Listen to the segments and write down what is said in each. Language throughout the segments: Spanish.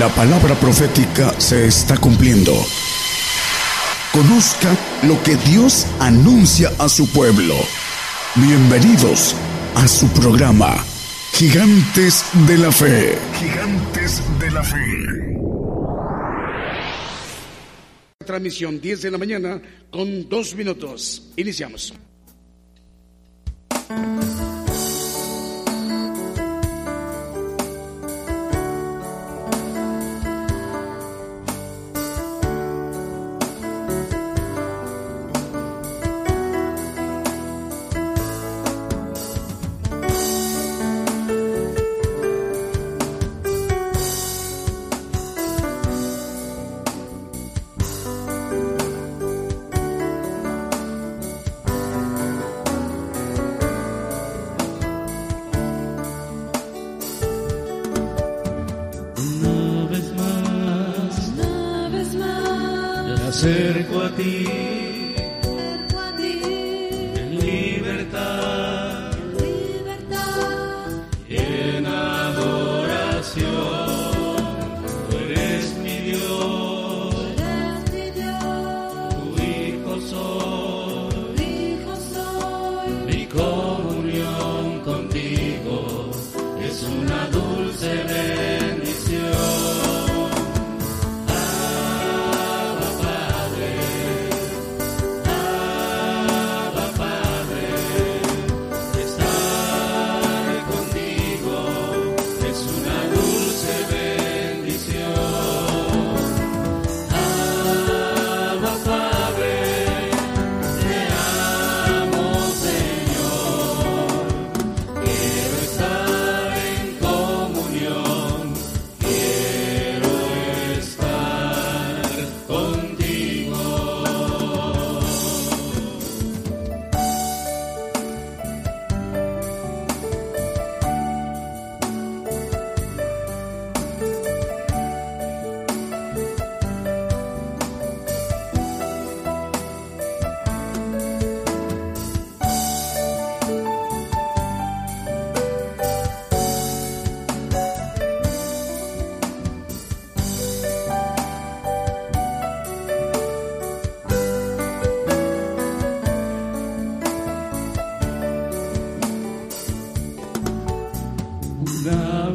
La palabra profética se está cumpliendo. Conozca lo que Dios anuncia a su pueblo. Bienvenidos a su programa, Gigantes de la Fe. Gigantes de la Fe. Transmisión 10 de la mañana con dos minutos. Iniciamos.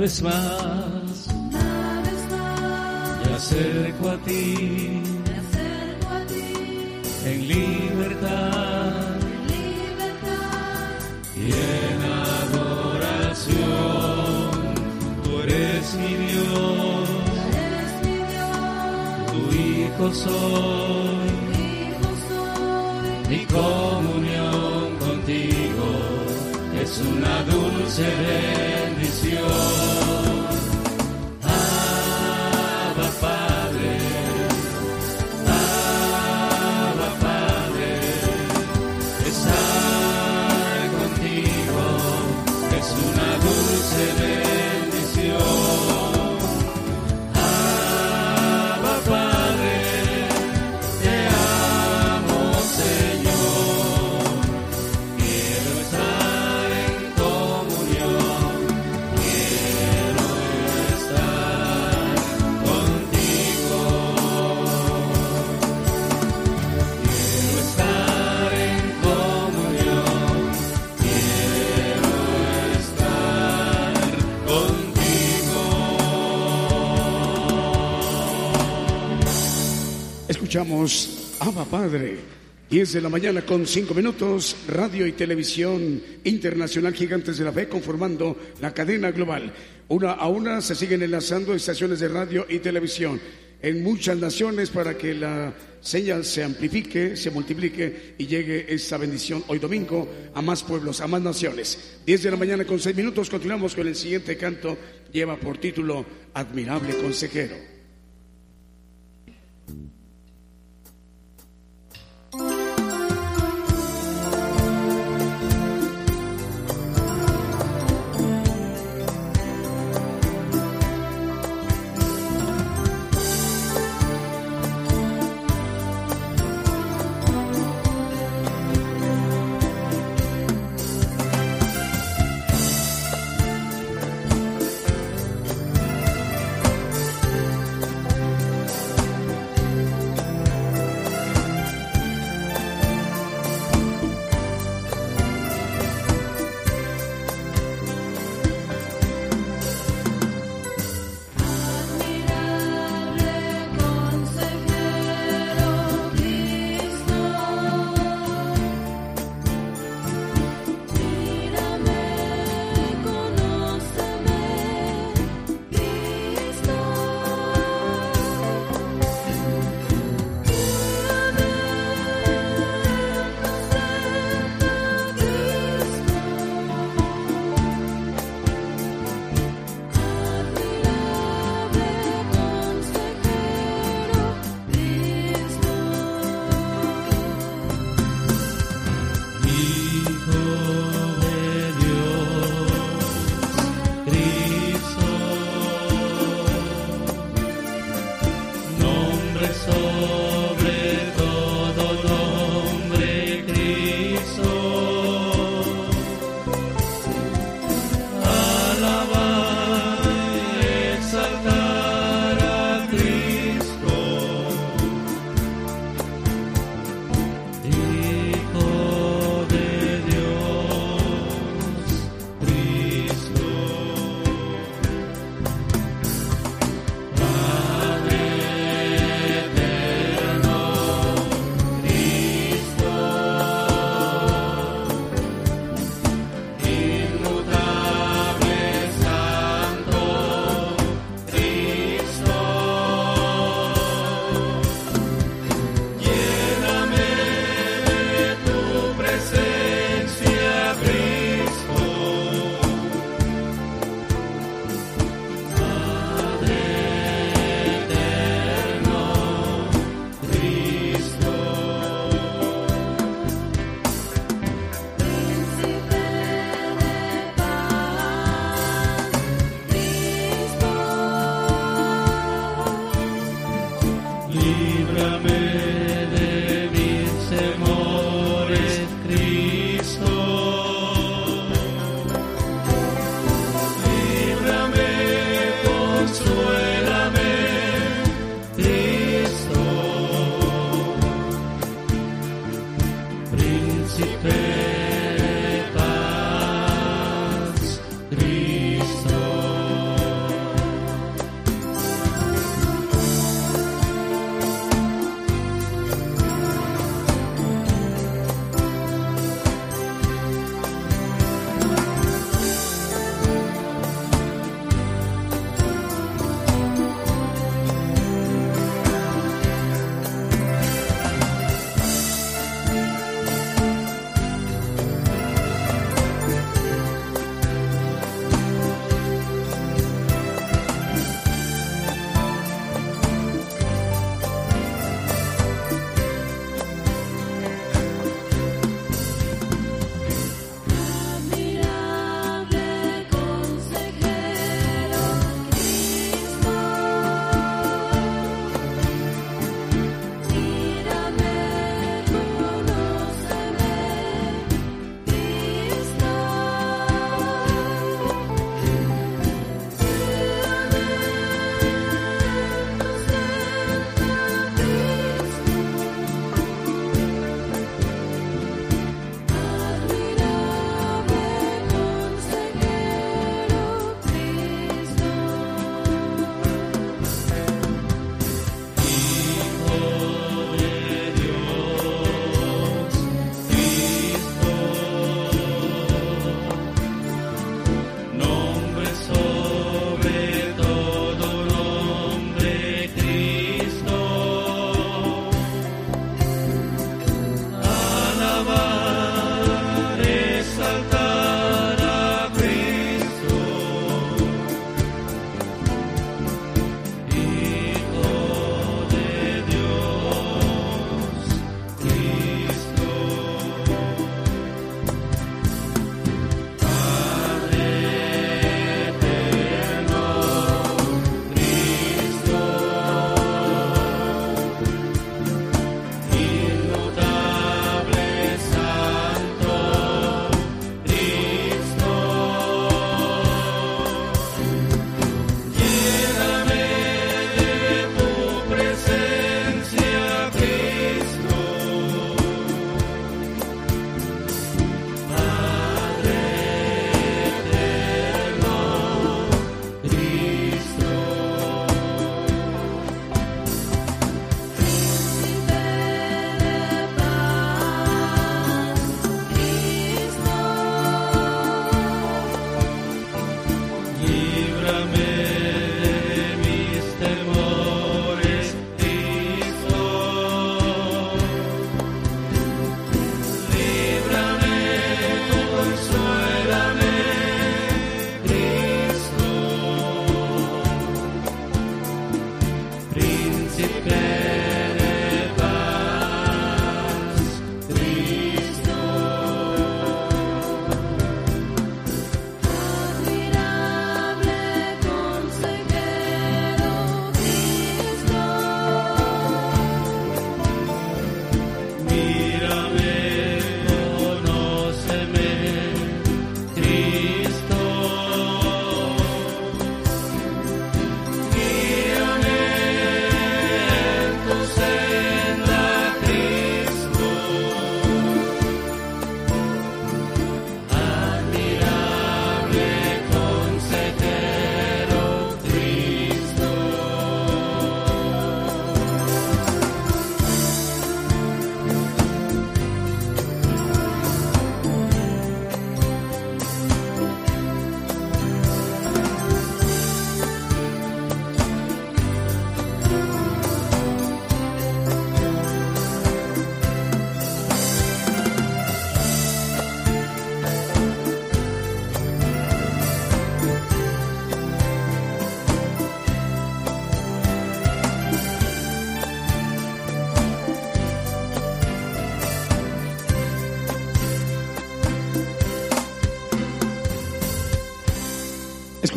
Más, Abba Padre. 10 de la mañana con 5 minutos, radio y televisión internacional Gigantes de la Fe conformando la cadena global. Una a una se siguen enlazando estaciones de radio y televisión en muchas naciones para que la señal se amplifique, se multiplique y llegue esta bendición hoy domingo a más pueblos, a más naciones. 10 de la mañana con 6 minutos, continuamos con el siguiente canto, lleva por título Admirable Consejero.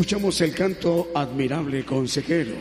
Escuchamos el canto admirable consejero.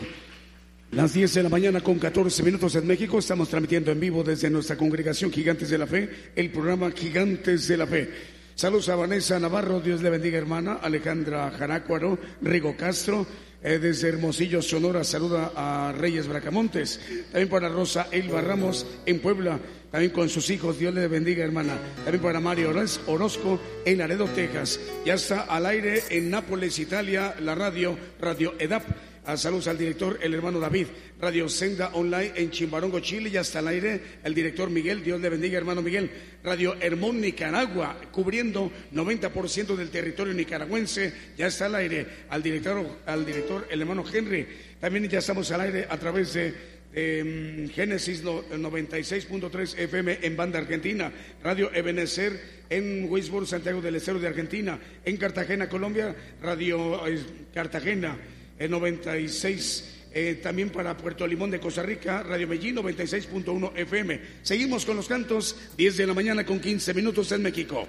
Las 10 de la mañana con 14 minutos en México estamos transmitiendo en vivo desde nuestra congregación Gigantes de la Fe, el programa Gigantes de la Fe. Saludos a Vanessa Navarro, Dios le bendiga hermana, Alejandra Jarácuaro, Rigo Castro, eh, desde Hermosillo, Sonora, saluda a Reyes Bracamontes, también para Rosa Elba Ramos en Puebla, también con sus hijos, Dios le bendiga hermana, también para Mario Oroz- Orozco en Laredo, Texas, ya está al aire en Nápoles, Italia, la radio, Radio EDAP. A saludos al director, el hermano David. Radio Senda Online en Chimbarongo, Chile. Ya está al aire el director Miguel. Dios le bendiga, hermano Miguel. Radio Hermón, Nicaragua, cubriendo 90% del territorio nicaragüense. Ya está al aire al director, al director, el hermano Henry. También ya estamos al aire a través de eh, Génesis no- 96.3 FM en banda argentina, Radio Ebenezer en Wisborne, Santiago del Estero de Argentina, en Cartagena, Colombia, Radio eh, Cartagena en 96. eh, también para Puerto Limón de Costa Rica, Radio Medellín 96.1 FM. Seguimos con los cantos, 10 de la mañana con 15 minutos en México.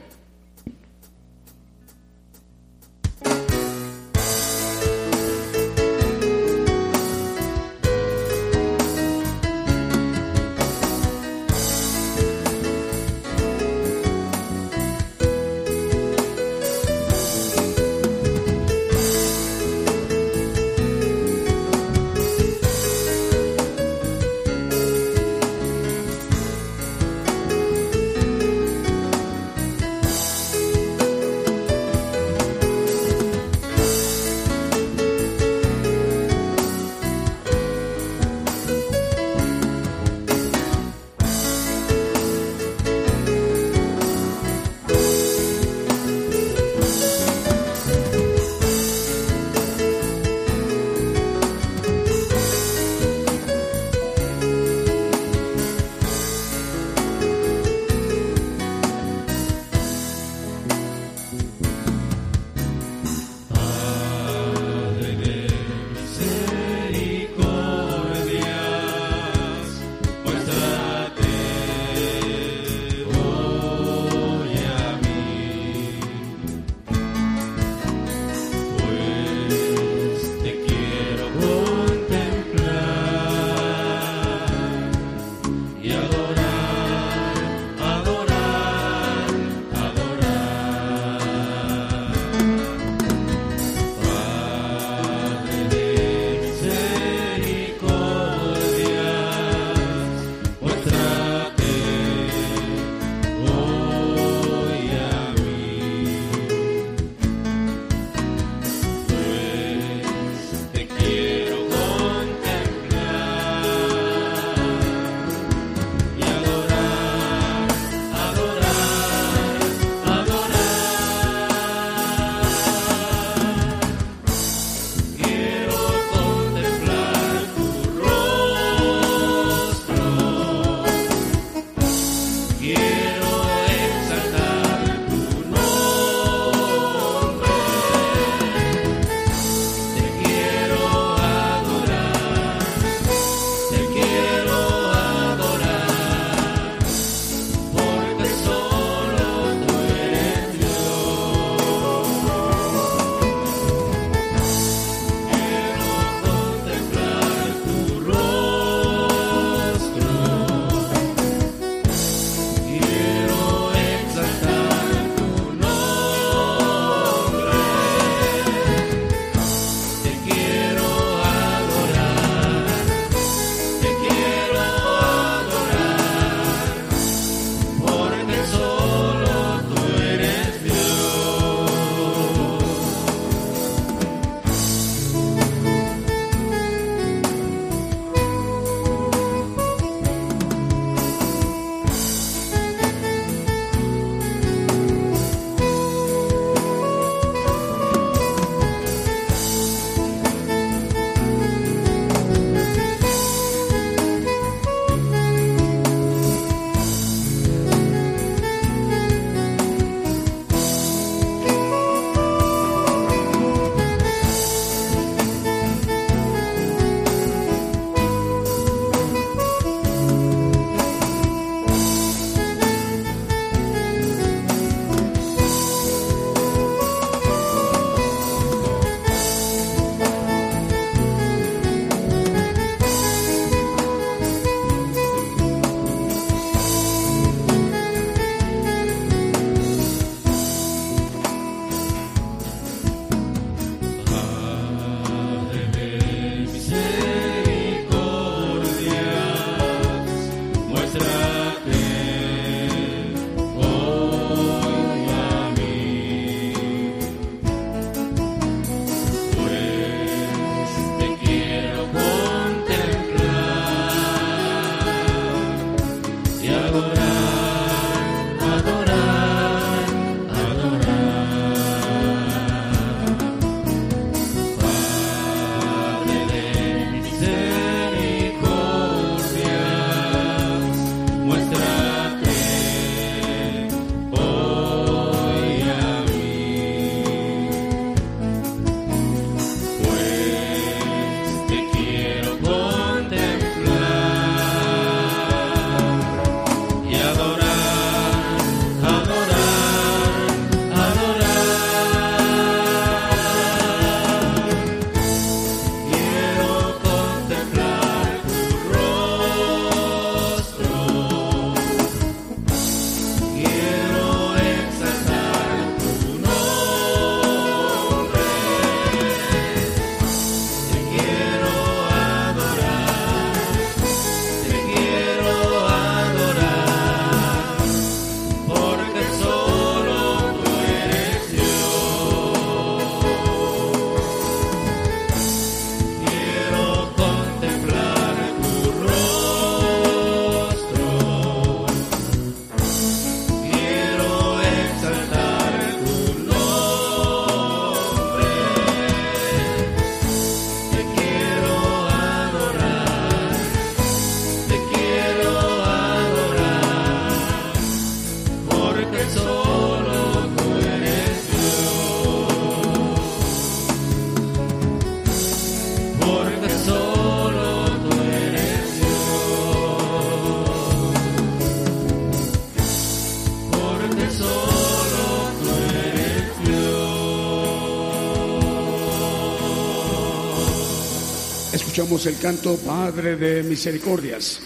El canto Padre de Misericordias.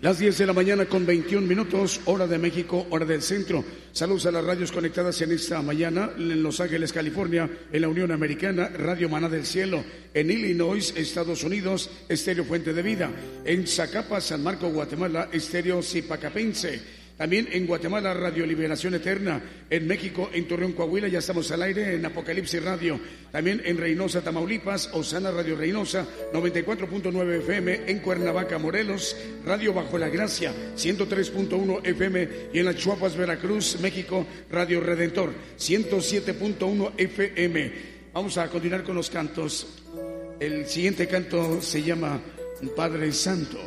Las 10 de la mañana con 21 minutos, hora de México, hora del centro. Saludos a las radios conectadas en esta mañana en Los Ángeles, California, en la Unión Americana, Radio Maná del Cielo, en Illinois, Estados Unidos, Estéreo Fuente de Vida, en Zacapa, San Marco, Guatemala, Estéreo Zipacapense. También en Guatemala, Radio Liberación Eterna. En México, en Torreón, Coahuila, ya estamos al aire en Apocalipsis Radio. También en Reynosa, Tamaulipas, Osana Radio Reynosa, 94.9 FM. En Cuernavaca, Morelos, Radio Bajo la Gracia, 103.1 FM. Y en las Chuapas, Veracruz, México, Radio Redentor, 107.1 FM. Vamos a continuar con los cantos. El siguiente canto se llama Padre Santo.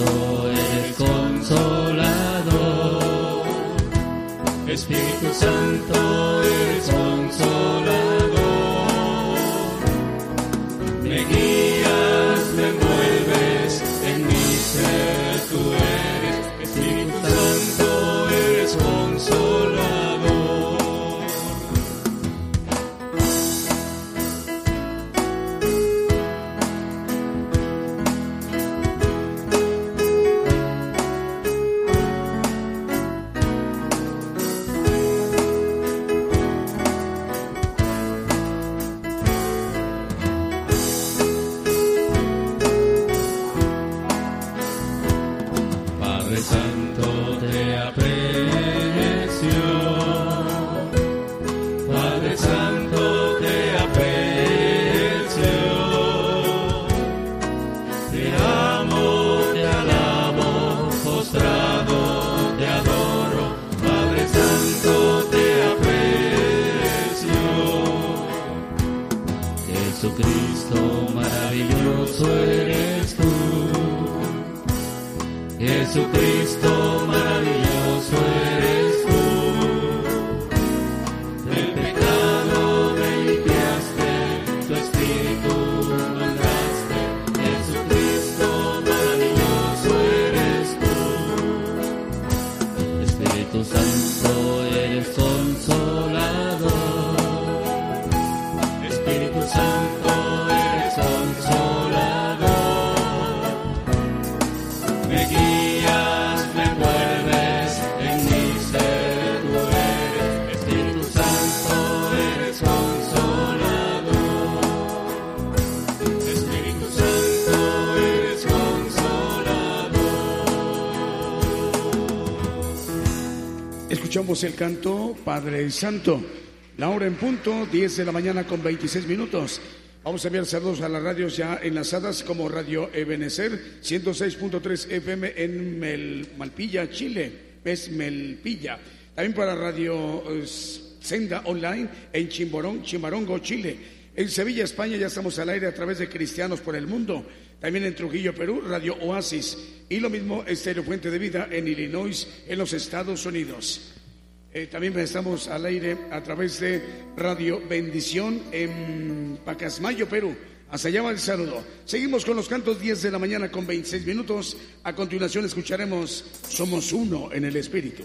Santo, consolador. Espíritu Santo, eres consolador. El canto Padre Santo. La hora en punto, 10 de la mañana con 26 minutos. Vamos a enviar saludos a las radios ya enlazadas como Radio Ebenecer 106.3 FM en Mel- Malpilla, Chile. Es Melpilla. También para Radio eh, Senda Online en Chimborón, Chimarongo, Chile. En Sevilla, España, ya estamos al aire a través de Cristianos por el Mundo. También en Trujillo, Perú, Radio Oasis. Y lo mismo, Estéreo Fuente de Vida en Illinois, en los Estados Unidos. Eh, también estamos al aire a través de Radio Bendición en Pacasmayo, Perú. Hasta allá va el saludo. Seguimos con los cantos 10 de la mañana con 26 minutos. A continuación escucharemos Somos uno en el Espíritu.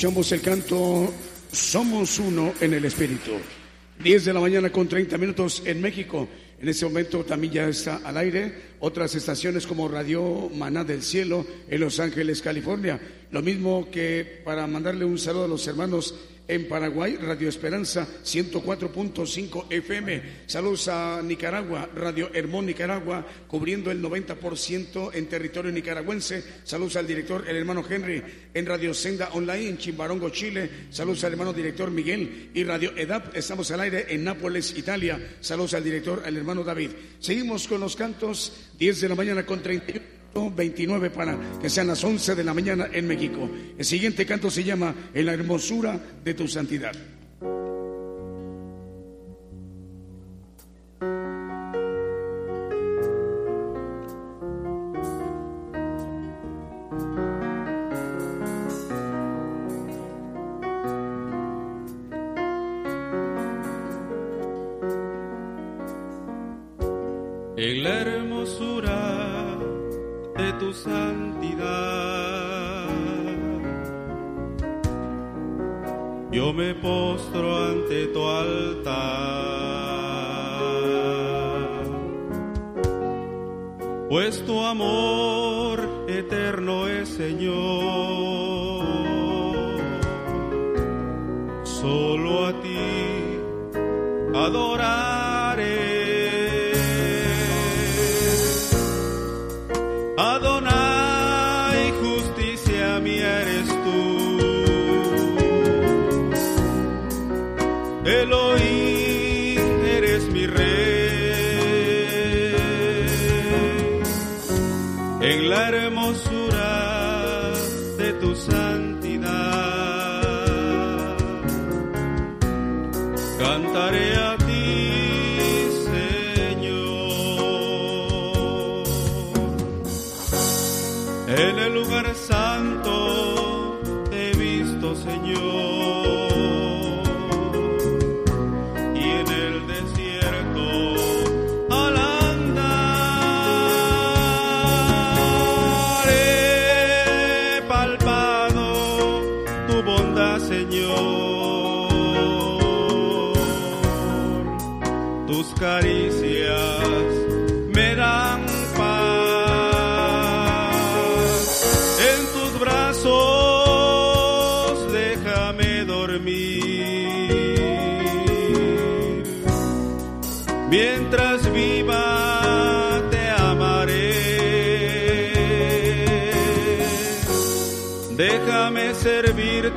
Escuchamos el canto Somos uno en el Espíritu. 10 de la mañana con 30 minutos en México. En este momento también ya está al aire otras estaciones como Radio Maná del Cielo en Los Ángeles, California. Lo mismo que para mandarle un saludo a los hermanos en Paraguay, Radio Esperanza 104.5 FM. Saludos a Nicaragua, Radio Hermón Nicaragua, cubriendo el 90% en territorio nicaragüense. Saludos al director, el hermano Henry, en Radio Senda Online en Chimbarongo, Chile. Saludos al hermano director Miguel y Radio EDAP. Estamos al aire en Nápoles, Italia. Saludos al director, al hermano David. Seguimos con los cantos, 10 de la mañana con 31. 29 para que sean las 11 de la mañana en México. El siguiente canto se llama En la hermosura de tu santidad. En la hermosura tu santidad. Yo me postro ante tu altar, pues tu amor eterno es Señor.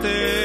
te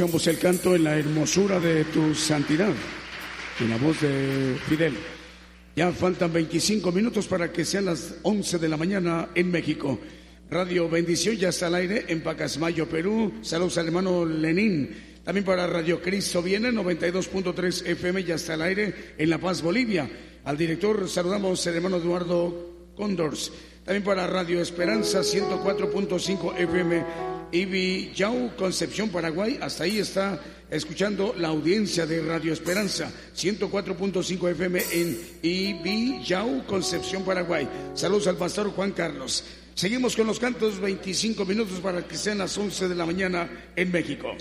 Escuchamos el canto en la hermosura de tu santidad, en la voz de Fidel. Ya faltan 25 minutos para que sean las 11 de la mañana en México. Radio Bendición ya está al aire en Pacasmayo, Perú. Saludos al hermano Lenín. También para Radio Cristo viene 92.3 FM ya está al aire en La Paz, Bolivia. Al director saludamos al hermano Eduardo Condors. También para Radio Esperanza 104.5 FM Ibi Yau, Concepción, Paraguay. Hasta ahí está escuchando la audiencia de Radio Esperanza 104.5 FM en Ibi Yau, Concepción, Paraguay. Saludos al pastor Juan Carlos. Seguimos con los cantos 25 minutos para que sean las 11 de la mañana en México.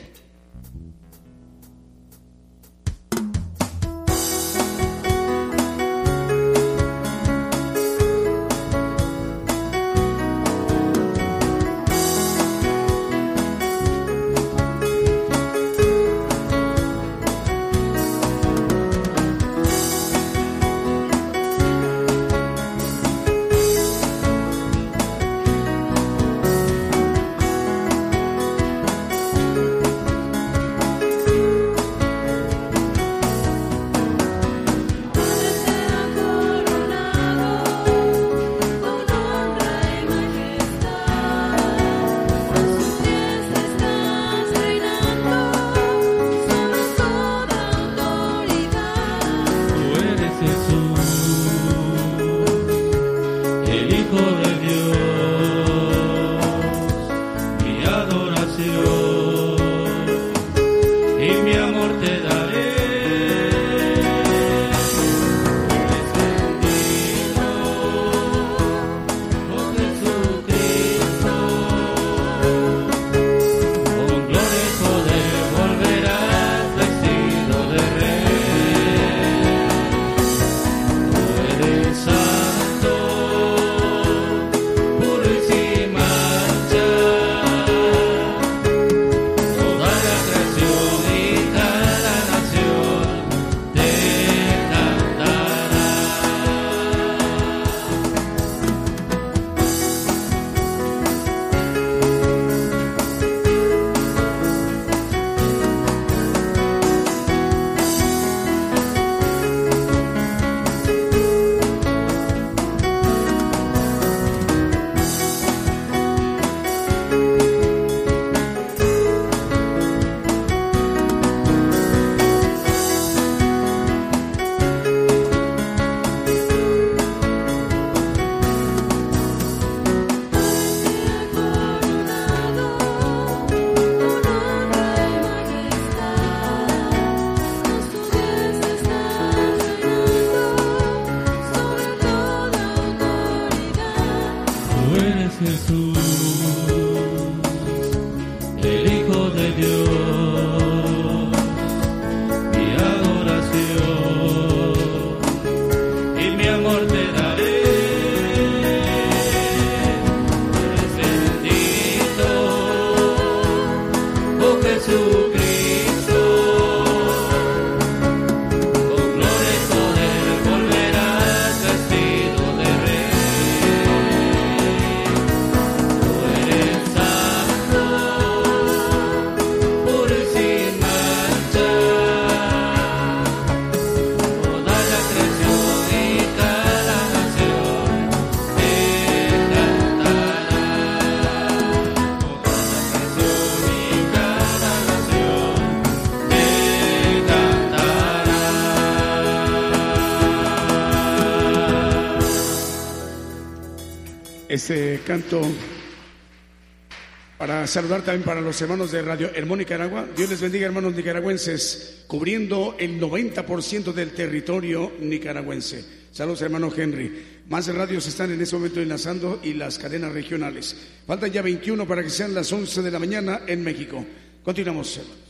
canto para saludar también para los hermanos de Radio Hermón Nicaragua. Dios les bendiga, hermanos nicaragüenses, cubriendo el 90% del territorio nicaragüense. Saludos, hermano Henry. Más radios están en este momento enlazando y las cadenas regionales. Faltan ya 21 para que sean las 11 de la mañana en México. Continuamos, hermanos.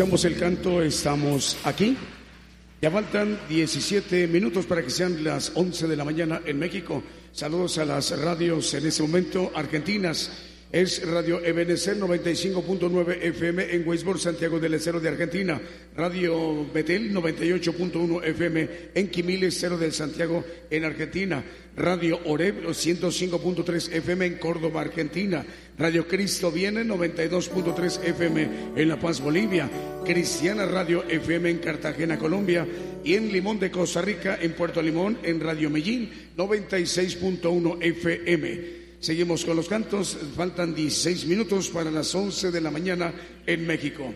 El canto, estamos aquí. Ya faltan 17 minutos para que sean las 11 de la mañana en México. Saludos a las radios en ese momento argentinas. Es Radio Ebenecer 95.9 FM en Weisborg, Santiago del Estero de Argentina. Radio Betel 98.1 FM en Quimiles, Cero del Santiago en Argentina. Radio Oreb 105.3 FM en Córdoba, Argentina. Radio Cristo Viene 92.3 FM en La Paz, Bolivia. Cristiana Radio FM en Cartagena, Colombia. Y en Limón de Costa Rica, en Puerto Limón, en Radio Medellín 96.1 FM. Seguimos con los cantos. Faltan 16 minutos para las 11 de la mañana en México.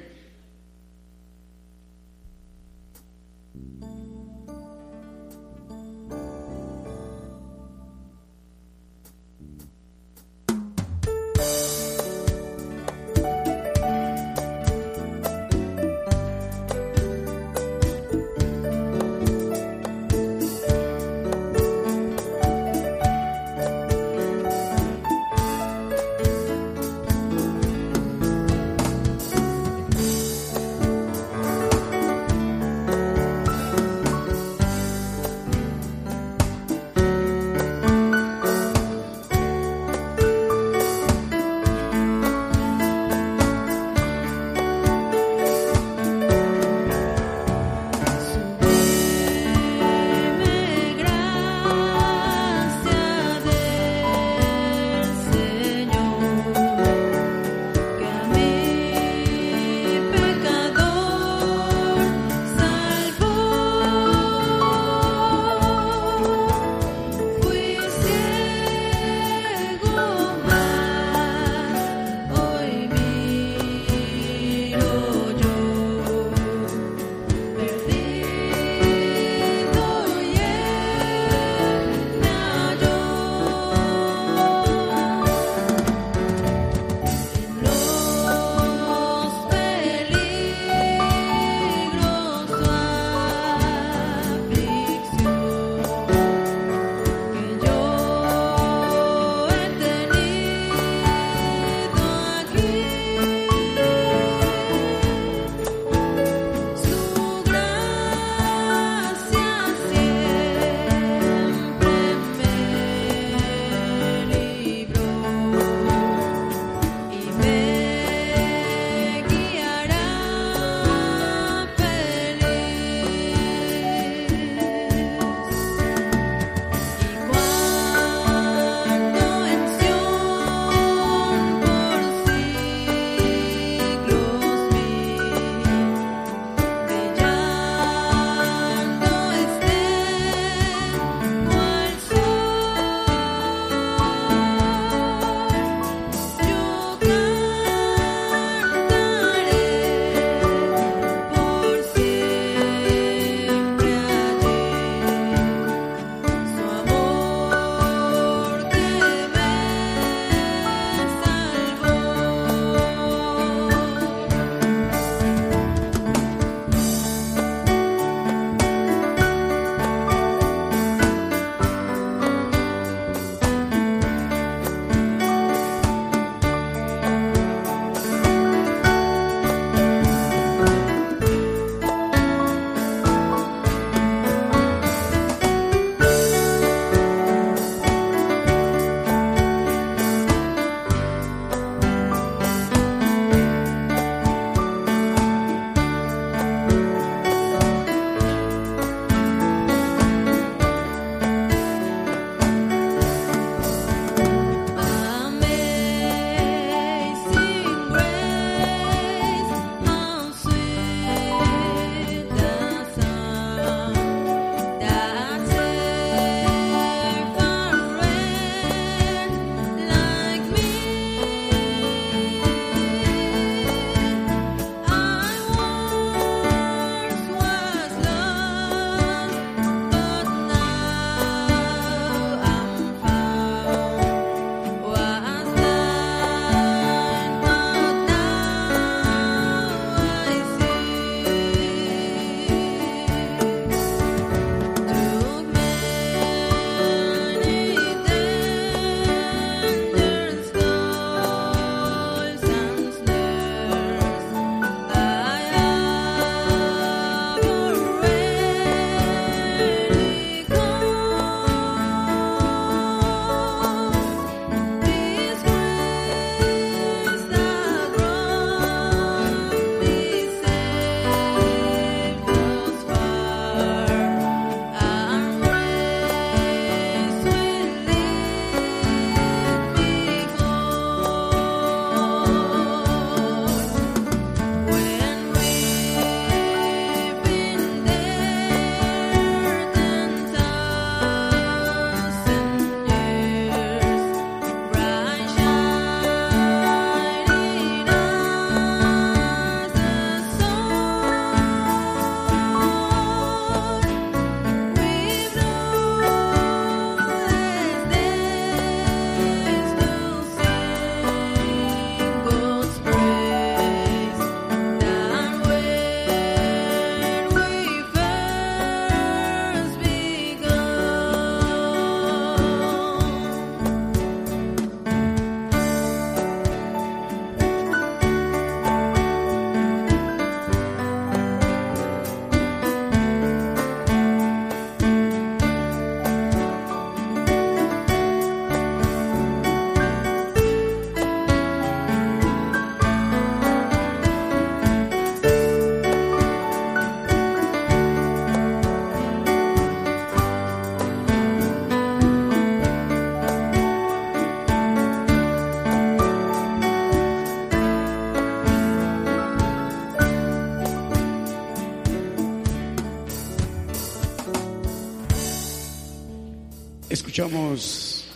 Escuchamos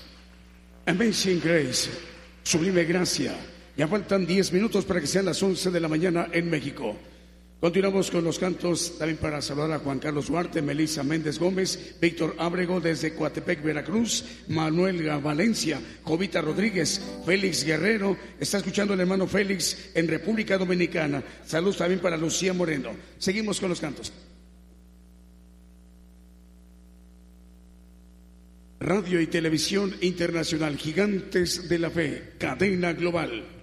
Amazing Grace, Sublime Gracia. Ya faltan 10 minutos para que sean las 11 de la mañana en México. Continuamos con los cantos también para saludar a Juan Carlos Duarte, Melissa Méndez Gómez, Víctor Ábrego desde Coatepec, Veracruz, Manuel Valencia, Jovita Rodríguez, Félix Guerrero, está escuchando el hermano Félix en República Dominicana. Saludos también para Lucía Moreno. Seguimos con los cantos. Radio y Televisión Internacional, Gigantes de la Fe, cadena global.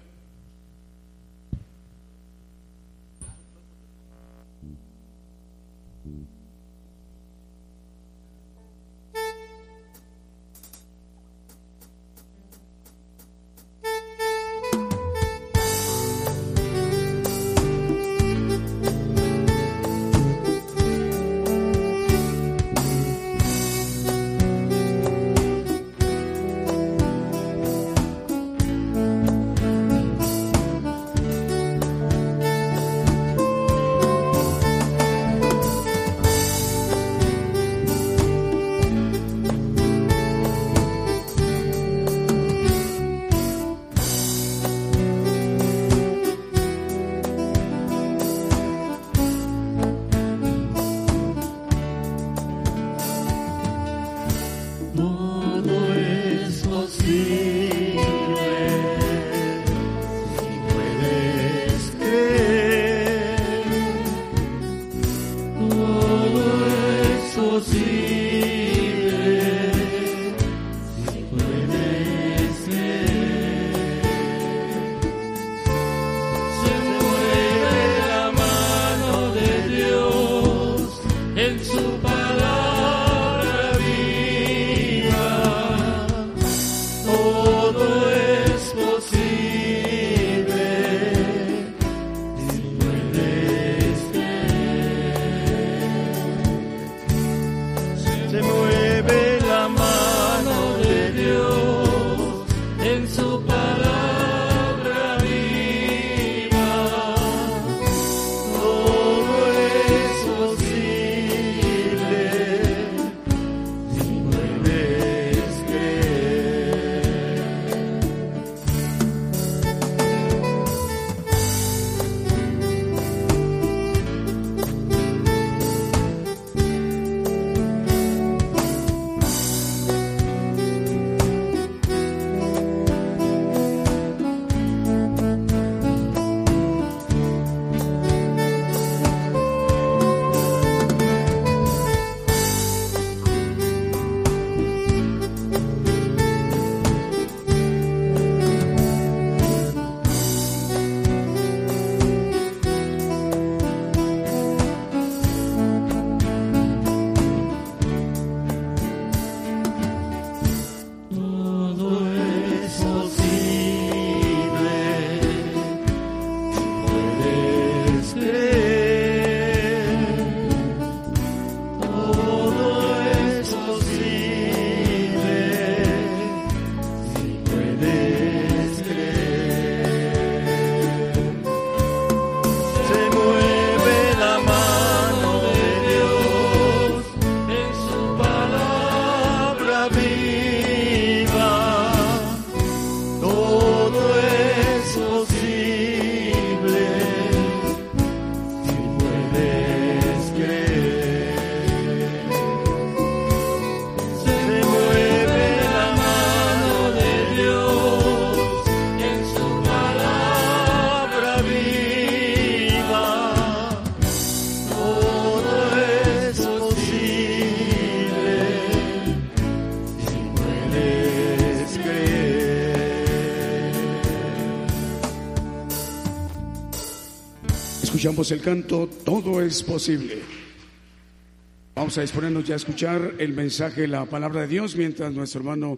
El canto Todo es posible. Vamos a disponernos ya a escuchar el mensaje, la palabra de Dios, mientras nuestro hermano,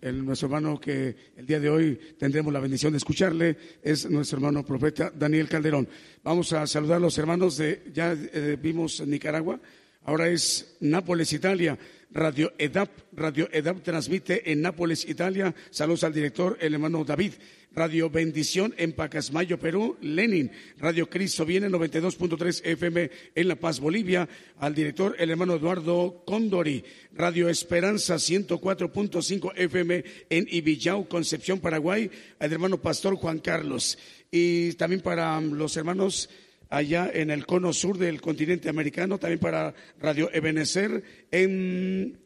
el, nuestro hermano que el día de hoy tendremos la bendición de escucharle, es nuestro hermano profeta Daniel Calderón. Vamos a saludar a los hermanos de, ya eh, vimos Nicaragua, Ahora es Nápoles, Italia. Radio EDAP, Radio EDAP transmite en Nápoles, Italia. Saludos al director, el hermano David. Radio Bendición en Pacasmayo, Perú, Lenin. Radio Cristo viene 92.3 FM en La Paz, Bolivia. Al director, el hermano Eduardo Condori. Radio Esperanza 104.5 FM en Ibillau, Concepción, Paraguay. Al hermano Pastor Juan Carlos. Y también para los hermanos allá en el cono sur del continente americano, también para Radio Ebenezer en,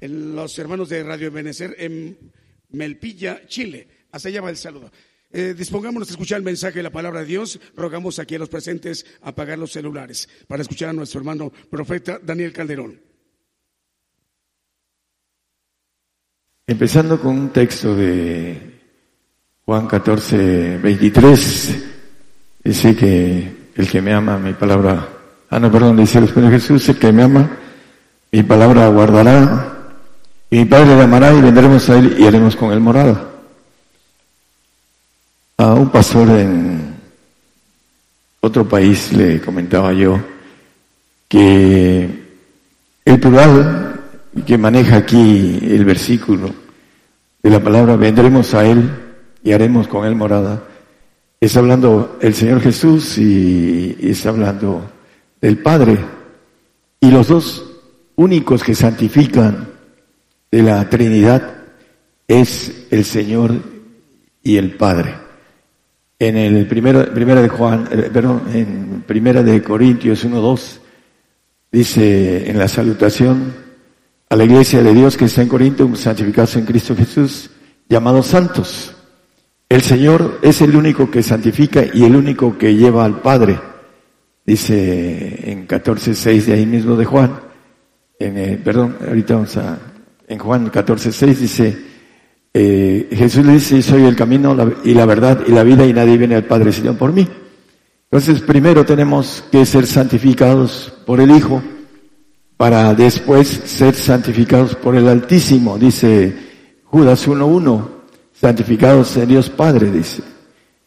los hermanos de Radio Ebenezer en Melpilla, Chile. Hasta allá va el saludo. Eh, dispongámonos a escuchar el mensaje de la palabra de Dios. Rogamos aquí a los presentes apagar los celulares para escuchar a nuestro hermano profeta Daniel Calderón. Empezando con un texto de Juan 14, 23, dice que el que me ama, mi palabra, ah no, perdón, dice el Señor Jesús, el que me ama, mi palabra guardará, y mi Padre le amará y vendremos a él y haremos con él morada. A un pastor en otro país le comentaba yo que el plural que maneja aquí el versículo de la palabra vendremos a él y haremos con él morada es hablando el Señor Jesús y, y está hablando del Padre y los dos únicos que santifican de la Trinidad es el Señor y el Padre. En el primero, primera de Juan, eh, perdón, en primera de Corintios 1.2 dice en la salutación a la iglesia de Dios que está en Corinto, santificados en Cristo Jesús, llamados santos. El Señor es el único que santifica y el único que lleva al Padre. Dice en 14.6 de ahí mismo de Juan, en, eh, perdón, ahorita vamos a, en Juan 14.6 dice, eh, Jesús le dice, soy el camino y la verdad y la vida y nadie viene al Padre sino por mí. Entonces, primero tenemos que ser santificados por el Hijo para después ser santificados por el Altísimo, dice Judas 1.1, santificados en Dios Padre, dice.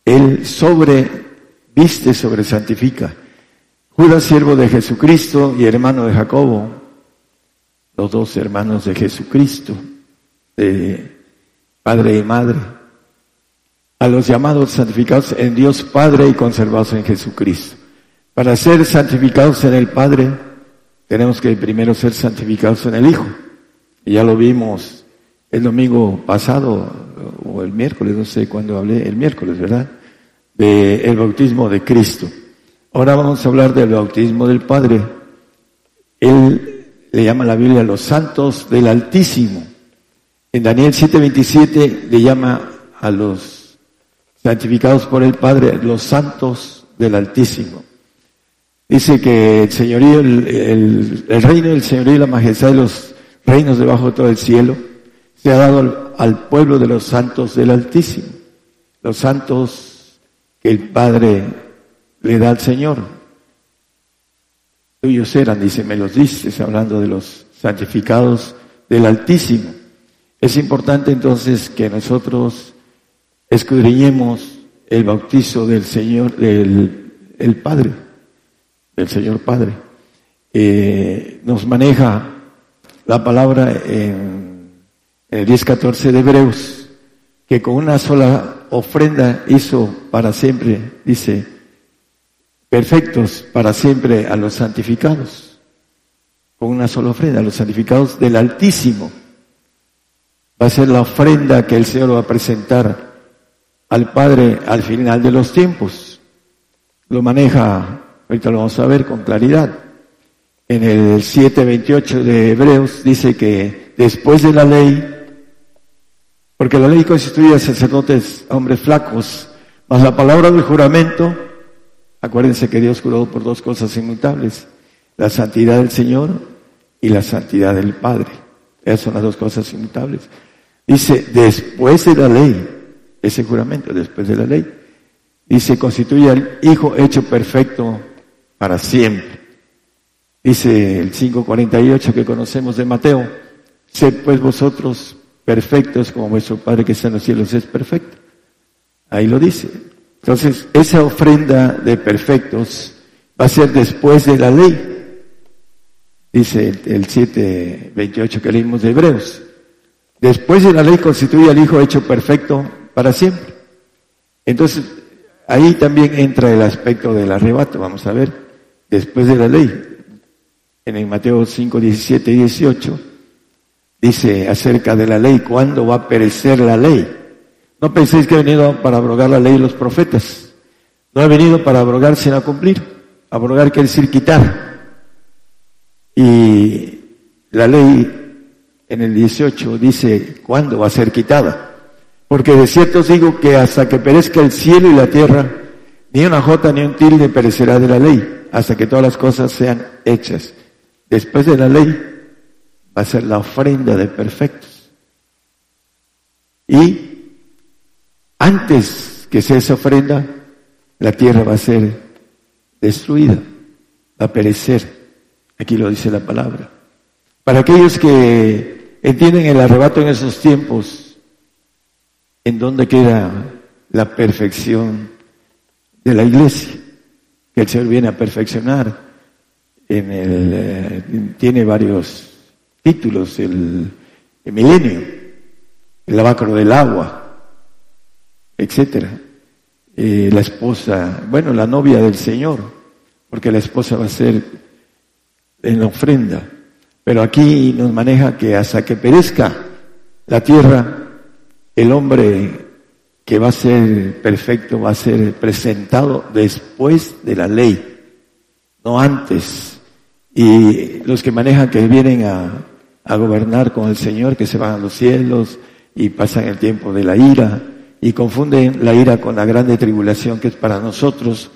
Él sobre, viste sobre santifica. Judas, siervo de Jesucristo y hermano de Jacobo, los dos hermanos de Jesucristo, de padre y madre, a los llamados santificados en Dios Padre y conservados en Jesucristo. Para ser santificados en el Padre, tenemos que primero ser santificados en el Hijo. Y ya lo vimos el domingo pasado, o el miércoles, no sé cuándo hablé, el miércoles, ¿verdad? De el bautismo de Cristo. Ahora vamos a hablar del bautismo del Padre. Él le llama a la Biblia los santos del Altísimo. En Daniel 7:27 le llama a los santificados por el Padre los santos del Altísimo. Dice que el señorío, el, el- reino del señorío y la majestad de los reinos debajo de todo el cielo se ha dado al, pueblo de los santos del Altísimo. Los santos que el Padre le da al Señor. Tuyos eran, dice, me los diste, hablando de los santificados del Altísimo. Es importante entonces que nosotros escudriñemos el bautizo del Señor, del el Padre, del Señor Padre. Eh, nos maneja la palabra en, en el 10.14 de Hebreos, que con una sola ofrenda hizo para siempre, dice, perfectos para siempre a los santificados. Con una sola ofrenda, a los santificados del Altísimo. Va a ser la ofrenda que el Señor va a presentar al Padre al final de los tiempos. Lo maneja, ahorita lo vamos a ver con claridad. En el 7.28 de Hebreos dice que después de la ley, porque la ley constituye a sacerdotes, hombres flacos, mas la palabra del juramento, acuérdense que Dios juró por dos cosas inmutables, la santidad del Señor y la santidad del Padre. Esas son las dos cosas inmutables. Dice, después de la ley, ese juramento, después de la ley, dice, constituye al Hijo hecho perfecto para siempre. Dice el 5.48 que conocemos de Mateo, sed pues vosotros perfectos como vuestro Padre que está en los cielos es perfecto. Ahí lo dice. Entonces, esa ofrenda de perfectos va a ser después de la ley. dice el, el 7.28 que leímos de Hebreos. Después de la ley constituye al Hijo hecho perfecto para siempre. Entonces, ahí también entra el aspecto del arrebato, vamos a ver, después de la ley. En el Mateo 5, 17 y 18 dice acerca de la ley, ¿cuándo va a perecer la ley? No penséis que he venido para abrogar la ley de los profetas. No he venido para abrogar sino cumplir. Abrogar quiere decir quitar. Y la ley en el 18 dice, ¿cuándo va a ser quitada? Porque de cierto os digo que hasta que perezca el cielo y la tierra, ni una jota ni un tilde perecerá de la ley, hasta que todas las cosas sean hechas. Después de la ley va a ser la ofrenda de perfectos. Y antes que sea esa ofrenda, la tierra va a ser destruida, va a perecer. Aquí lo dice la palabra. Para aquellos que entienden el arrebato en esos tiempos, en donde queda la perfección de la iglesia, que el Señor viene a perfeccionar. En el, eh, tiene varios títulos, el, el milenio, el lavacro del agua, etcétera. Eh, la esposa, bueno, la novia del Señor, porque la esposa va a ser en la ofrenda. Pero aquí nos maneja que hasta que perezca la tierra, el hombre que va a ser perfecto va a ser presentado después de la ley, no antes. Y los que manejan que vienen a, a gobernar con el Señor, que se van a los cielos y pasan el tiempo de la ira y confunden la ira con la grande tribulación que es para nosotros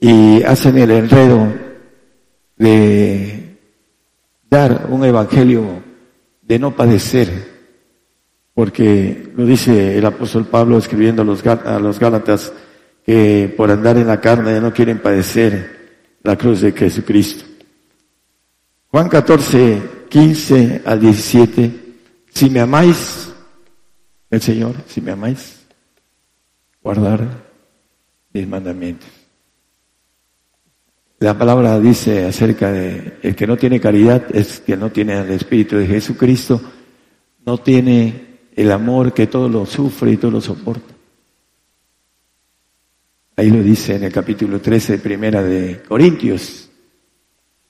y hacen el enredo de dar un evangelio de no padecer, porque lo dice el apóstol Pablo escribiendo a los, a los Gálatas que por andar en la carne no quieren padecer la cruz de Jesucristo. Juan 14, 15 al 17, si me amáis, el Señor, si me amáis, guardar mis mandamientos. La palabra dice acerca de el que no tiene caridad es que no tiene el Espíritu de Jesucristo, no tiene el amor que todo lo sufre y todo lo soporta. Ahí lo dice en el capítulo 13, primera de Corintios.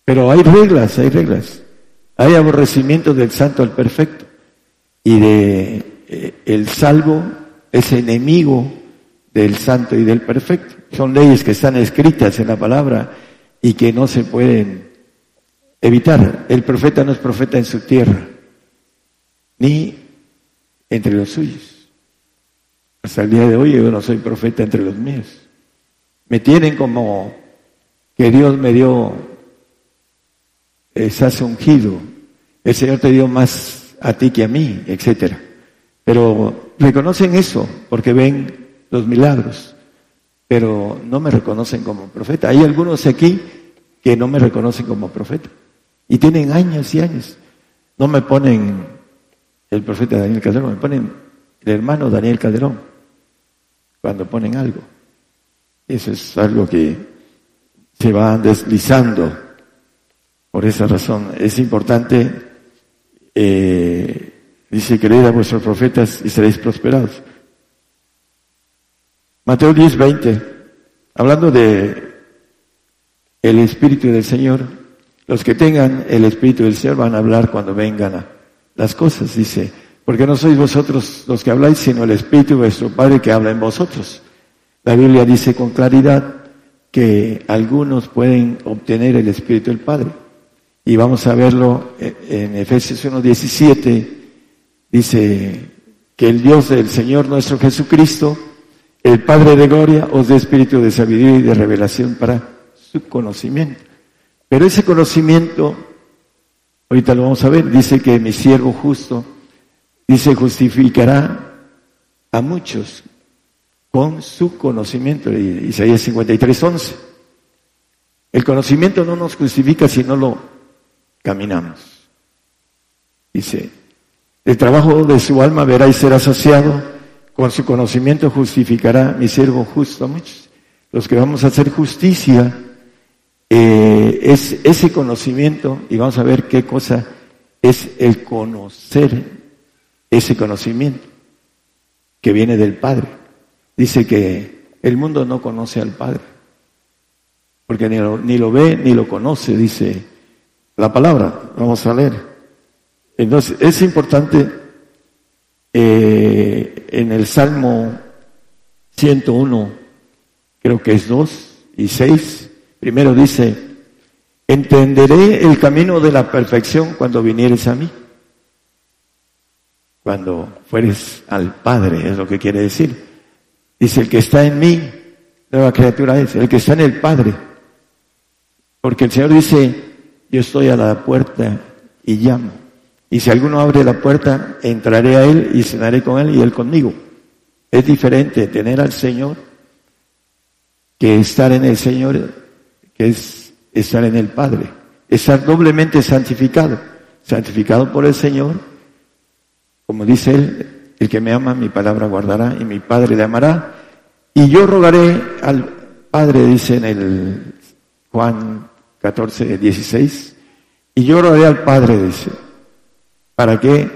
Pero hay reglas, hay reglas. Hay aborrecimiento del santo al perfecto. Y de eh, el salvo es enemigo del santo y del perfecto. Son leyes que están escritas en la palabra y que no se pueden evitar. El profeta no es profeta en su tierra, ni entre los suyos. Hasta el día de hoy yo no soy profeta entre los míos. Me tienen como que Dios me dio, has ungido, el Señor te dio más a ti que a mí, etcétera. Pero reconocen eso porque ven los milagros, pero no me reconocen como profeta. Hay algunos aquí que no me reconocen como profeta y tienen años y años. No me ponen el profeta Daniel Calderón, me ponen el hermano Daniel Calderón cuando ponen algo. Eso es algo que se va deslizando. Por esa razón es importante, eh, dice, creed a vuestros profetas y seréis prosperados. Mateo 10, 20, hablando de el Espíritu del Señor, los que tengan el Espíritu del Señor van a hablar cuando vengan a las cosas, dice, porque no sois vosotros los que habláis, sino el Espíritu de vuestro Padre que habla en vosotros. La Biblia dice con claridad que algunos pueden obtener el Espíritu del Padre. Y vamos a verlo en Efesios 1.17, dice que el Dios del Señor nuestro Jesucristo, el Padre de gloria, os dé espíritu de sabiduría y de revelación para su conocimiento. Pero ese conocimiento, ahorita lo vamos a ver, dice que mi siervo justo, dice, justificará a muchos con su conocimiento. Isaías 53, 11. El conocimiento no nos justifica si no lo caminamos. Dice, el trabajo de su alma verá y será saciado, con su conocimiento justificará mi siervo justo muchos. Los que vamos a hacer justicia eh, es ese conocimiento, y vamos a ver qué cosa es el conocer ese conocimiento que viene del Padre. Dice que el mundo no conoce al Padre, porque ni lo, ni lo ve ni lo conoce, dice la palabra. Vamos a leer. Entonces, es importante eh, en el Salmo 101, creo que es 2 y 6, primero dice, entenderé el camino de la perfección cuando vinieres a mí. Cuando fueres al Padre, es lo que quiere decir. Dice, el que está en mí, nueva criatura es, el que está en el Padre. Porque el Señor dice, yo estoy a la puerta y llamo. Y si alguno abre la puerta, entraré a él y cenaré con él y él conmigo. Es diferente tener al Señor que estar en el Señor, que es estar en el Padre. Estar doblemente santificado. Santificado por el Señor. Como dice él, el que me ama, mi palabra guardará y mi Padre le amará. Y yo rogaré al Padre, dice en el Juan 14, 16. Y yo al Padre, dice, ¿para qué?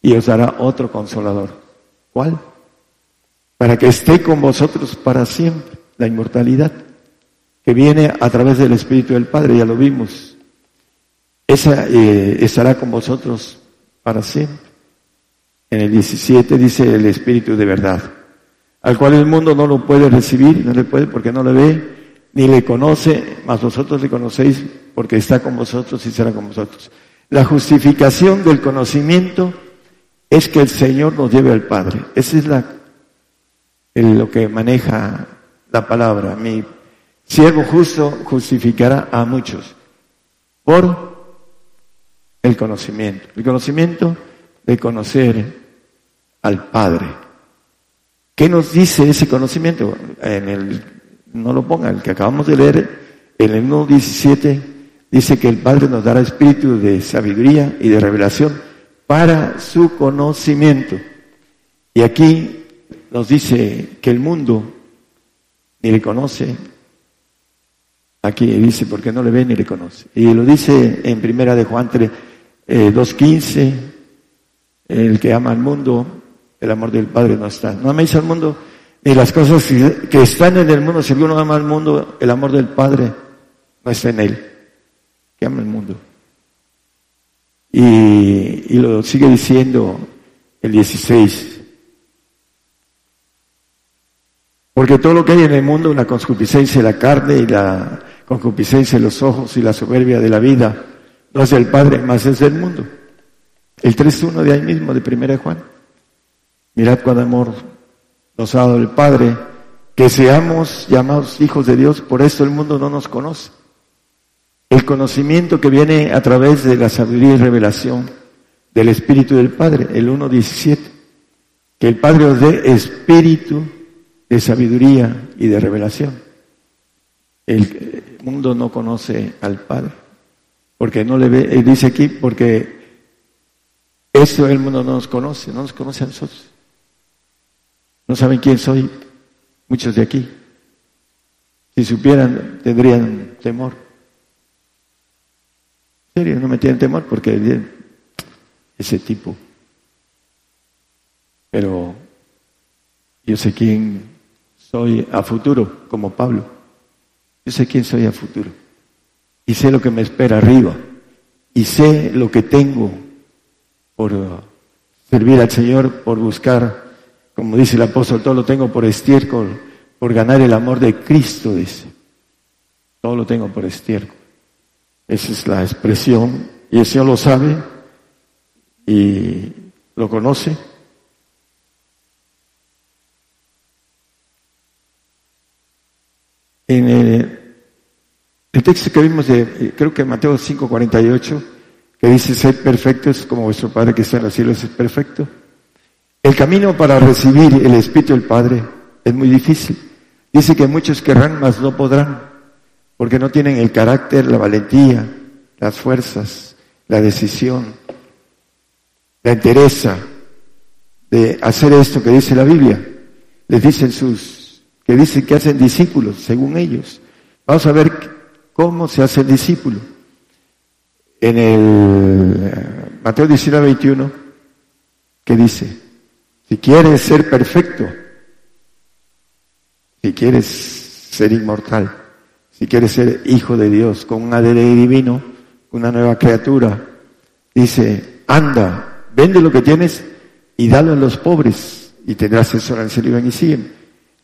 Y os dará otro consolador. ¿Cuál? Para que esté con vosotros para siempre, la inmortalidad, que viene a través del Espíritu del Padre, ya lo vimos. Esa eh, estará con vosotros para siempre. En el 17 dice el Espíritu de verdad, al cual el mundo no lo puede recibir, no le puede porque no le ve, ni le conoce, mas vosotros le conocéis porque está con vosotros y será con vosotros. La justificación del conocimiento es que el Señor nos lleve al Padre. Esa es lo que maneja la palabra. Mi siervo justo justificará a muchos por el conocimiento. El conocimiento de conocer al Padre. ¿Qué nos dice ese conocimiento? En el, no lo ponga, el que acabamos de leer, en el 1.17, dice que el Padre nos dará espíritu de sabiduría y de revelación para su conocimiento. Y aquí nos dice que el mundo ni le conoce, aquí dice porque no le ve ni le conoce. Y lo dice en primera de Juan 3, eh, 2.15, el que ama al mundo, el amor del Padre no está. No améis al mundo ni las cosas que están en el mundo. Si alguno ama al mundo, el amor del Padre no está en él. Que ama el mundo. Y, y lo sigue diciendo el 16. Porque todo lo que hay en el mundo, la concupiscencia de la carne y la concupiscencia de los ojos y la soberbia de la vida, no es del Padre, más es del mundo. El 3.1 de ahí mismo, de 1 Juan. Mirad cuán amor nos ha dado el Padre, que seamos llamados hijos de Dios, por eso el mundo no nos conoce. El conocimiento que viene a través de la sabiduría y revelación del Espíritu del Padre, el 1.17. Que el Padre os dé espíritu de sabiduría y de revelación. El mundo no conoce al Padre, porque no le ve, él dice aquí, porque eso el mundo no nos conoce, no nos conoce a nosotros. No saben quién soy muchos de aquí. Si supieran, tendrían temor. Serio, no me tienen temor porque ese tipo. Pero yo sé quién soy a futuro, como Pablo. Yo sé quién soy a futuro. Y sé lo que me espera arriba. Y sé lo que tengo por servir al Señor, por buscar, como dice el apóstol, todo lo tengo por estiércol, por ganar el amor de Cristo, dice. Todo lo tengo por estiércol. Esa es la expresión. Y el Señor lo sabe y lo conoce. En el, texto que vimos de, eh, creo que Mateo 5:48, que dice, sed perfectos como vuestro Padre que está en los cielos es perfecto. El camino para recibir el Espíritu del Padre es muy difícil. Dice que muchos querrán, mas no podrán, porque no tienen el carácter, la valentía, las fuerzas, la decisión, la entereza de hacer esto que dice la Biblia. Les dicen sus, que dicen que hacen discípulos, según ellos. Vamos a ver cómo se hace el discípulo. En el eh, Mateo 19, 21, que dice, si quieres ser perfecto, si quieres ser inmortal, si quieres ser hijo de Dios, con un ADN divino, una nueva criatura, dice, anda, vende lo que tienes y dalo a los pobres y tendrás tesoro en el y siguen.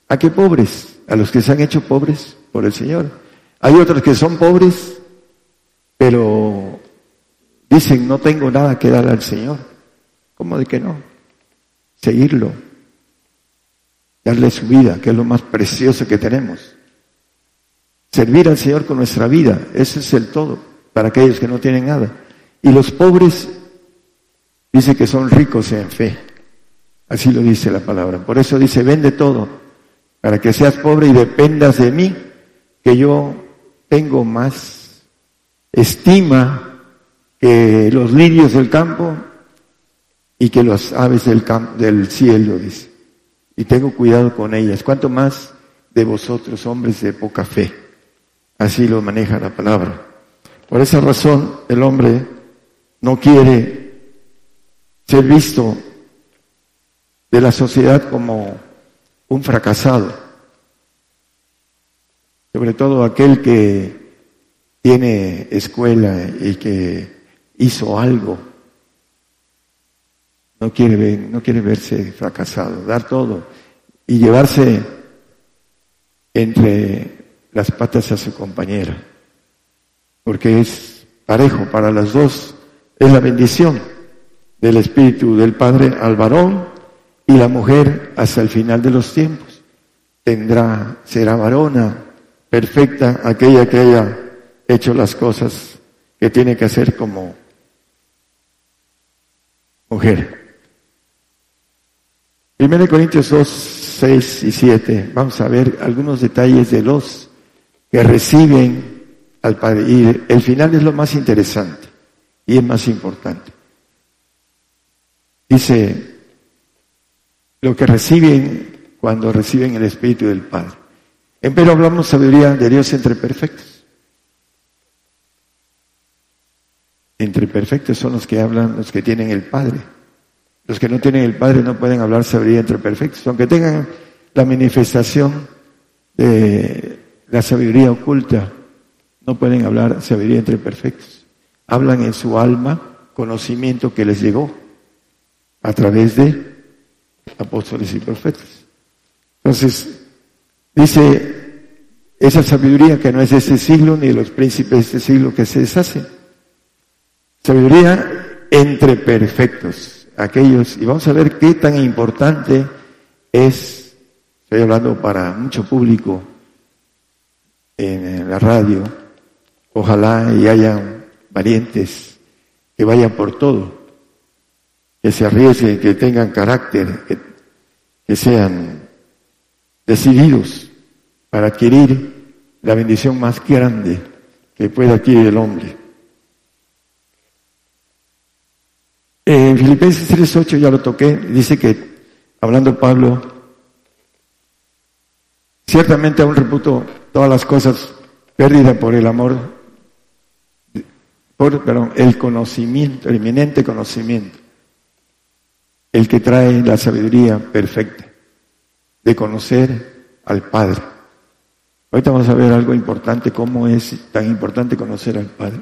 ¿A qué pobres? A los que se han hecho pobres por el Señor. Hay otros que son pobres, pero dicen, no tengo nada que dar al Señor. ¿Cómo de que no? Seguirlo. Darle su vida, que es lo más precioso que tenemos. Servir al Señor con nuestra vida, ese es el todo, para aquellos que no tienen nada. Y los pobres dice que son ricos en fe. Así lo dice la palabra. Por eso dice, vende todo, para que seas pobre y dependas de mí, que yo tengo más estima que los lirios del campo y que las aves del, del cielo, dice. Y tengo cuidado con ellas. ¿Cuánto más de vosotros, hombres de poca fe? Así lo maneja la palabra. Por esa razón, el hombre no quiere ser visto de la sociedad como un fracasado. Sobre todo aquel que tiene escuela y que hizo algo. No quiere, ver- no quiere verse fracasado, dar todo y llevarse entre las patas a su compañera, porque es parejo para las dos, es la bendición del Espíritu del Padre al varón y la mujer hasta el final de los tiempos. Tendrá, será varona perfecta aquella que haya hecho las cosas que tiene que hacer como mujer. 1 Corintios 2, 6 y 7. Vamos a ver algunos detalles de los que reciben al Padre. Y el final es lo más interesante y es más importante. Dice, lo que reciben cuando reciben el Espíritu del Padre. Empero hablamos sabiduría de Dios entre perfectos. Entre perfectos son los que hablan, los que tienen el Padre. Los que no tienen el Padre no pueden hablar sabiduría entre perfectos, aunque tengan la manifestación de la sabiduría oculta, no pueden hablar sabiduría entre perfectos. Hablan en su alma conocimiento que les llegó a través de apóstoles y profetas. Entonces, dice esa sabiduría que no es de este siglo ni de los príncipes de este siglo que se deshacen. Sabiduría entre perfectos, aquellos, y vamos a ver qué tan importante es, estoy hablando para mucho público en la radio, ojalá y hayan valientes que vayan por todo, que se arriesguen, que tengan carácter, que, sean decididos para adquirir la bendición más grande que puede adquirir el hombre. En Filipenses 3.8 ya lo toqué, dice que, hablando Pablo, ciertamente aún reputo todas las cosas pérdidas por el amor, por, perdón, el conocimiento, el eminente conocimiento, el que trae la sabiduría perfecta de conocer al Padre. Ahorita vamos a ver algo importante, cómo es tan importante conocer al Padre.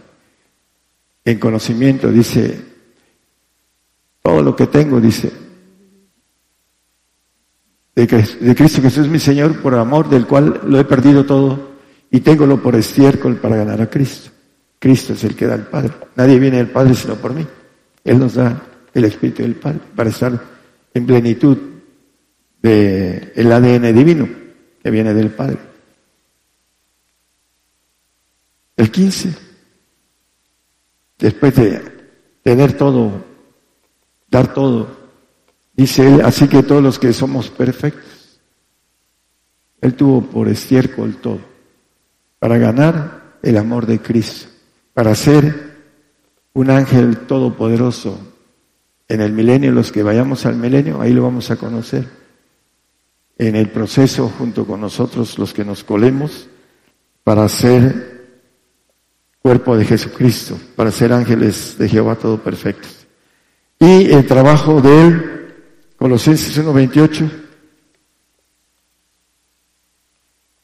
En conocimiento dice, todo lo que tengo, dice, de, de Cristo Jesús mi Señor, por amor del cual lo he perdido todo y téngolo por estiércol para ganar a Cristo. Cristo es el que da al Padre. Nadie viene del Padre sino por mí. Él nos da el Espíritu del Padre para estar en plenitud del el ADN divino que viene del Padre. El 15, después de tener todo, dar todo, dice él, así que todos los que somos perfectos, él tuvo por estiércol todo, para ganar el amor de Cristo, para ser un ángel todopoderoso en el milenio, los que vayamos al milenio, ahí lo vamos a conocer. En el proceso, junto con nosotros, los que nos colemos, para ser cuerpo de Jesucristo, para ser ángeles de Jehová todo perfectos. Y el trabajo de él, Colosenses 1.28,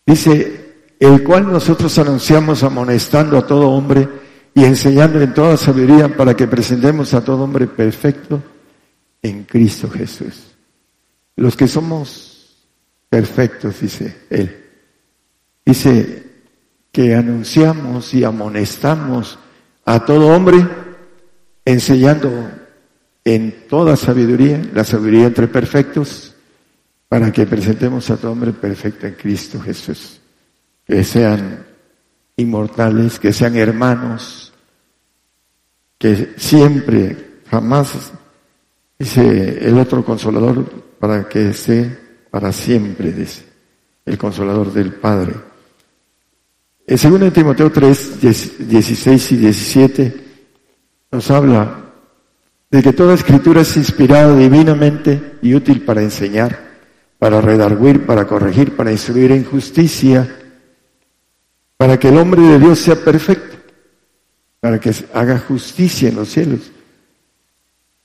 dice, el cual nosotros anunciamos amonestando a todo hombre y enseñando en toda sabiduría para que presentemos a todo hombre perfecto en Cristo Jesús. Los que somos perfectos, dice él. Dice que anunciamos y amonestamos a todo hombre enseñando en toda sabiduría, la sabiduría entre perfectos, para que presentemos a todo hombre perfecto en Cristo Jesús. Que sean inmortales, que sean hermanos, que siempre, jamás, dice el otro consolador, para que esté para siempre, dice, el consolador del Padre. En 2 Timoteo 3, 16 y 17 nos habla de que toda escritura es inspirada divinamente y útil para enseñar, para redarguir, para corregir, para instruir en justicia, para que el hombre de Dios sea perfecto, para que haga justicia en los cielos,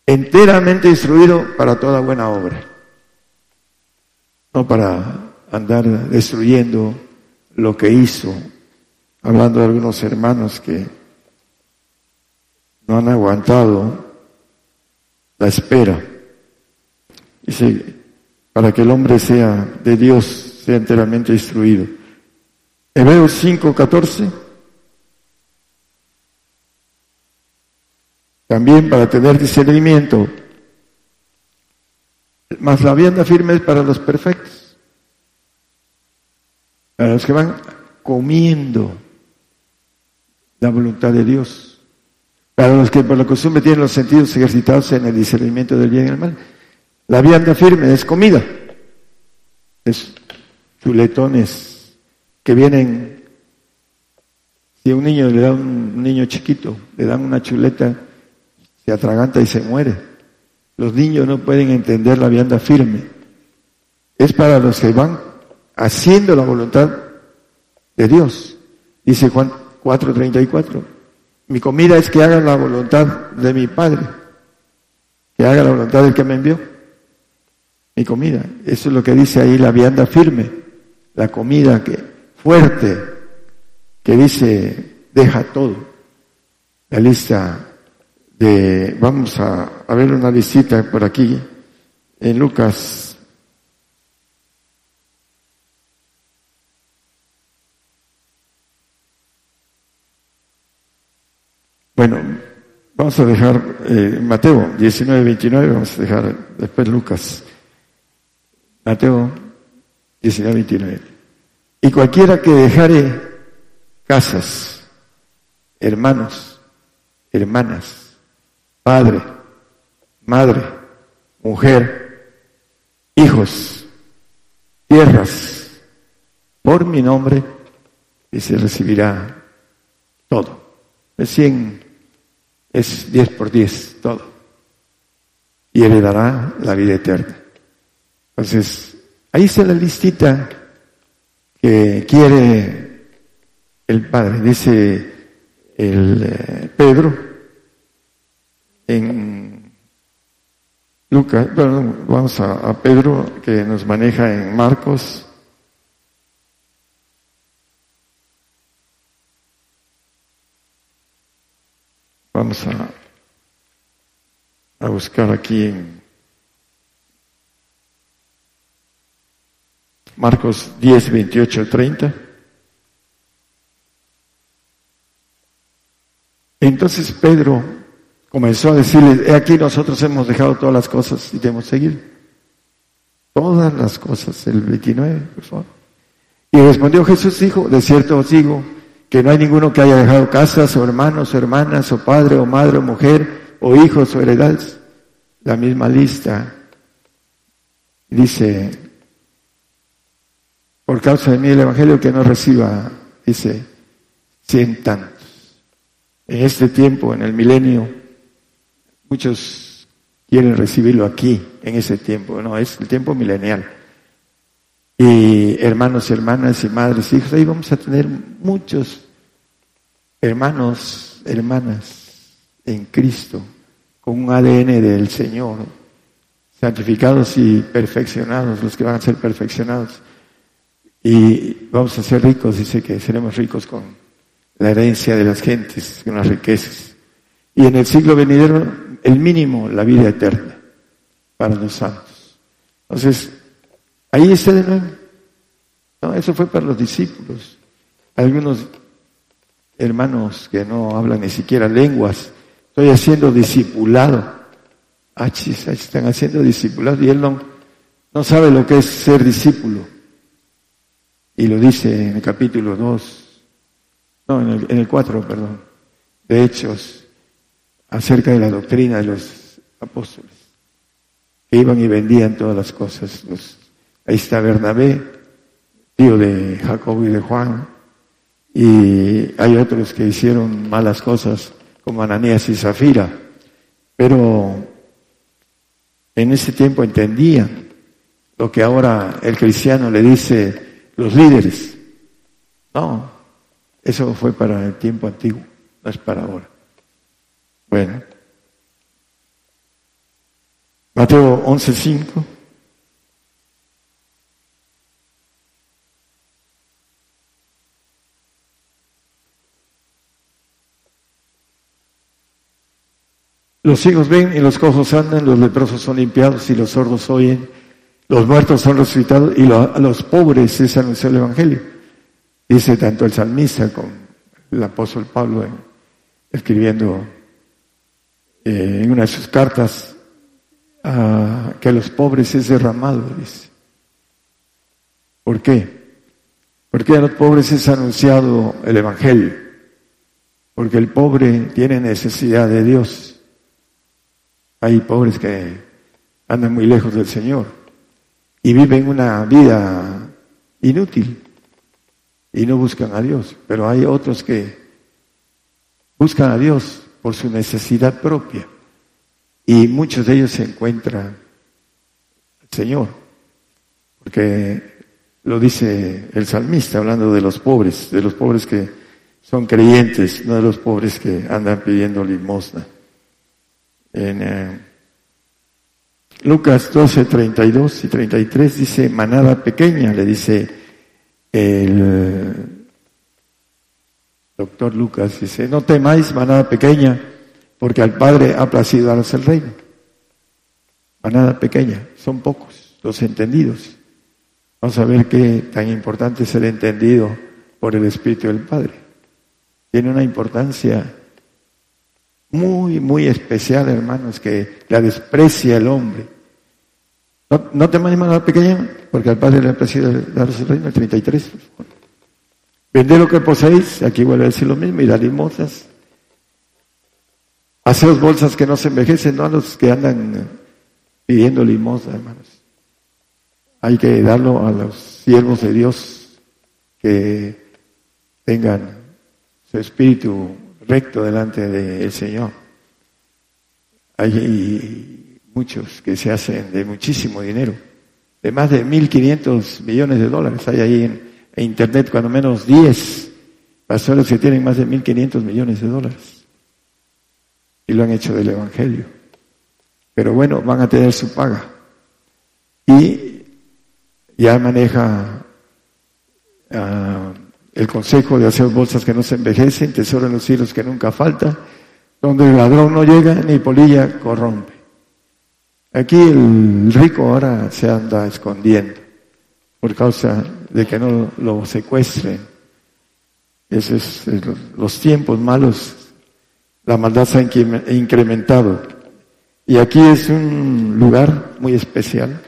enteramente instruido para toda buena obra, no para andar destruyendo lo que hizo, hablando de algunos hermanos que no han aguantado la espera. Dice, para que el hombre sea de Dios, sea enteramente instruido. Hebreos 5, 14. También para tener discernimiento. Mas la vianda firme es para los perfectos. Para los que van comiendo la voluntad de Dios. Para los que por la costumbre tienen los sentidos ejercitados en el discernimiento del bien y el mal. La vianda firme es comida. Es chuletones que vienen. Si a un niño le da un, niño chiquito, le dan una chuleta, se atraganta y se muere. Los niños no pueden entender la vianda firme. Es para los que van haciendo la voluntad de Dios. Dice Juan 4:34. Mi comida es que haga la voluntad de mi Padre, que haga la voluntad del que me envió. Mi comida. Eso es lo que dice ahí la vianda firme, la comida que fuerte, que dice deja todo. La lista de, vamos a, a ver una listita por aquí, en Lucas Bueno, vamos a dejar eh, Mateo 19, 29, vamos a dejar después Lucas. Mateo 19, 29. Y cualquiera que dejare casas, hermanos, hermanas, padre, madre, mujer, hijos, tierras, por mi nombre, y se recibirá todo. Es cien es 10 por 10, todo. Y heredará la vida eterna. Entonces, ahí está la listita que quiere el Padre. Dice el eh, Pedro en Lucas, vamos a Pedro que nos maneja en Marcos. Vamos a, a buscar aquí en Marcos 10, 28, 30. Entonces Pedro comenzó a decirle, he aquí nosotros hemos dejado todas las cosas y debemos seguir. Todas las cosas, el 29, por favor. Y respondió Jesús, dijo, de cierto os digo, que no hay ninguno que haya dejado casas o hermanos o hermanas o padre o madre o mujer o hijos o heredades. La misma lista dice, por causa de mí el Evangelio que no reciba, dice, cien tantos. En este tiempo, en el milenio, muchos quieren recibirlo aquí, en ese tiempo. No, es el tiempo milenial. Y hermanos hermanas y madres hijos. Ahí vamos a tener muchos hermanos, hermanas en Cristo, con un ADN del Señor, santificados y perfeccionados, los que van a ser perfeccionados. Y vamos a ser ricos, dice que seremos ricos con la herencia de las gentes, con las riquezas. Y en el siglo venidero, el mínimo, la vida eterna para los santos. Entonces, ahí está de nuevo. No, eso fue para los discípulos. Algunos hermanos que no hablan ni siquiera lenguas, estoy haciendo discipulado. Ah, están haciendo discipulado y él no, no sabe lo que es ser discípulo. Y lo dice en el capítulo 2, no, en el, en el 4, perdón, de Hechos, acerca de la doctrina de los apóstoles, que iban y vendían todas las cosas. Los- ahí está Bernabé, tío de Jacobo y de Juan, y hay otros que hicieron malas cosas, como Ananías y Zafira, pero en ese tiempo entendían lo que ahora el cristiano le dice los líderes. No, eso fue para el tiempo antiguo, no es para ahora. Bueno. Mateo 11:5. Los ciegos ven y los cojos andan, los leprosos son limpiados y los sordos oyen, los muertos son resucitados y a los pobres es anunciado el Evangelio. Dice tanto el salmista como el apóstol Pablo en- escribiendo eh, en una de sus cartas ah, que a los pobres es derramado, dice. ¿Por qué? Porque a los pobres es anunciado el Evangelio. Porque el pobre tiene necesidad de Dios. Hay pobres que andan muy lejos del Señor y viven una vida inútil y no buscan a Dios. Pero hay otros que buscan a Dios por su necesidad propia y muchos de ellos se encuentran al Señor. Porque lo dice el salmista hablando de los pobres, de los pobres que son creyentes, no de los pobres que andan pidiendo limosna. En eh, Lucas 12, 32 y 33 dice, manada pequeña, le dice el doctor Lucas, dice, no temáis, manada pequeña, porque al Padre ha placido daros el reino. Manada pequeña, son pocos los entendidos. Vamos a ver qué tan importante es el entendido por el Espíritu del Padre. Tiene una importancia muy, muy especial, hermanos, que la desprecia el hombre. No, no te mandes manada pequeña, porque al Padre le ha placido daros el reino, el 33. por favor. Vended lo que poseéis, aquí vuelve a decir lo mismo, y da limosnas. Haceos bolsas que no se envejecen, no a los que andan pidiendo limosna, hermanos. Hay que darlo a los siervos de Dios que tengan su espíritu recto delante del Señor. Hay muchos que se hacen de muchísimo dinero, de más de 1.500 millones de dólares. Hay ahí en, Internet cuando menos 10 pastores que tienen más de 1.500 millones de dólares. Y lo han hecho del Evangelio. Pero bueno, van a tener su paga. Y ya maneja ah, el consejo de hacer bolsas que no se envejecen, tesoro en los cielos que nunca falta, donde el ladrón no llega ni polilla corrompe. Aquí el rico ahora se anda escondiendo por causa de que no lo secuestren. Esos es los tiempos malos, la maldad se ha incre- incrementado. Y aquí es un lugar muy especial,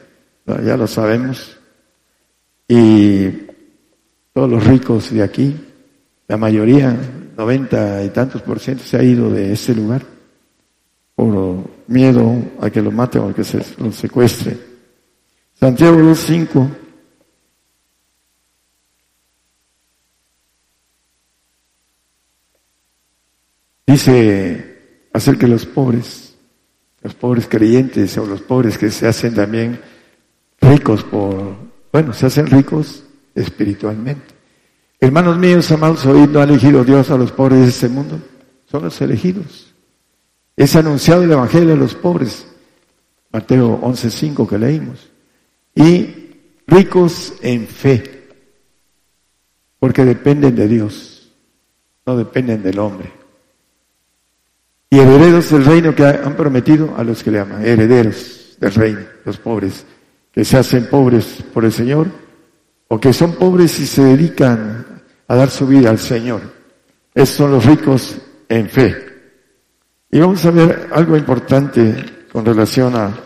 ya lo sabemos. Y todos los ricos de aquí, la mayoría, noventa y tantos por ciento, se ha ido de ese lugar por miedo a que lo maten o que se lo secuestre. Santiago 2.5 dice hacer que los pobres, los pobres creyentes o los pobres que se hacen también ricos por bueno, se hacen ricos espiritualmente. Hermanos míos, amados, hoy no ha elegido Dios a los pobres de este mundo, son los elegidos. Es anunciado el Evangelio a los pobres, Mateo 11.5 que leímos. Y ricos en fe, porque dependen de Dios, no dependen del hombre. Y herederos del reino que han prometido a los que le aman, herederos del reino, los pobres, que se hacen pobres por el Señor, o que son pobres y se dedican a dar su vida al Señor. Esos son los ricos en fe. Y vamos a ver algo importante con relación a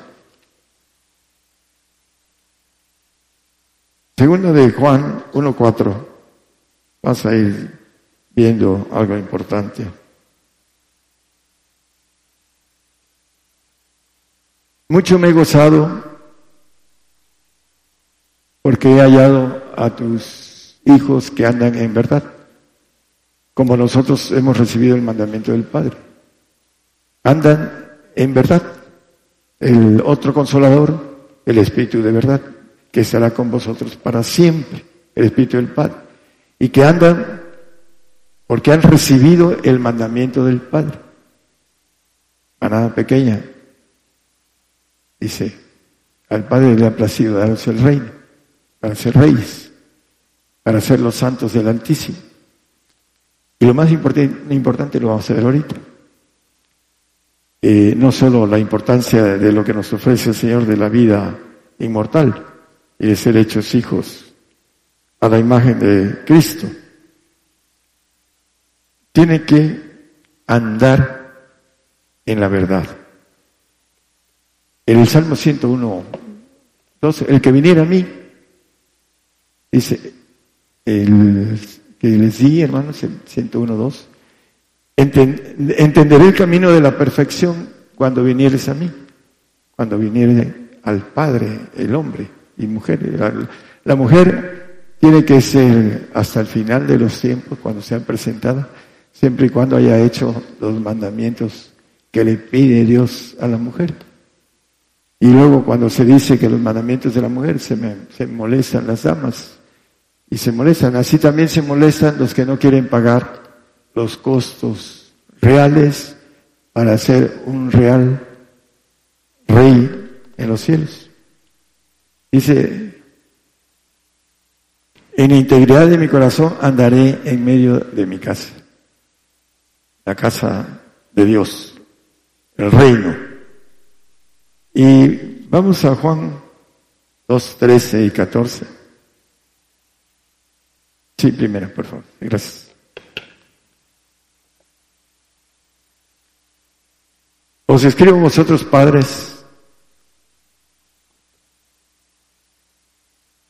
Segunda de Juan 1.4. Vas a ir viendo algo importante. Mucho me he gozado porque he hallado a tus hijos que andan en verdad, como nosotros hemos recibido el mandamiento del Padre. Andan en verdad. El otro consolador, el Espíritu de verdad, que estará con vosotros para siempre, el Espíritu del Padre. Y que andan porque han recibido el mandamiento del Padre. Manada pequeña, dice, al Padre le ha placido daros el reino, para ser reyes, para ser los santos del Altísimo. Y lo más importante, importante lo vamos a ver ahorita. Eh, no solo la importancia de lo que nos ofrece el Señor de la vida inmortal y de ser hechos hijos a la imagen de Cristo. Tiene que andar en la verdad. En el Salmo 101, 12, el que viniera a mí, dice, el que les di, hermanos, el 101, 2, enten- entenderé el camino de la perfección cuando vinieres a mí, cuando viniere al Padre, el hombre y mujer. La, la mujer tiene que ser hasta el final de los tiempos, cuando sea presentada, siempre y cuando haya hecho los mandamientos que le pide Dios a la mujer. Y luego cuando se dice que los mandamientos de la mujer se, me- se molestan las damas y se molestan, así también se molestan los que no quieren pagar los costos reales para ser un real rey en los cielos. Dice, en integridad de mi corazón andaré en medio de mi casa, la casa de Dios, el reino. Y vamos a Juan 2, 13 y 14. Sí, primero, por favor. Gracias. Os escribo a vosotros, padres,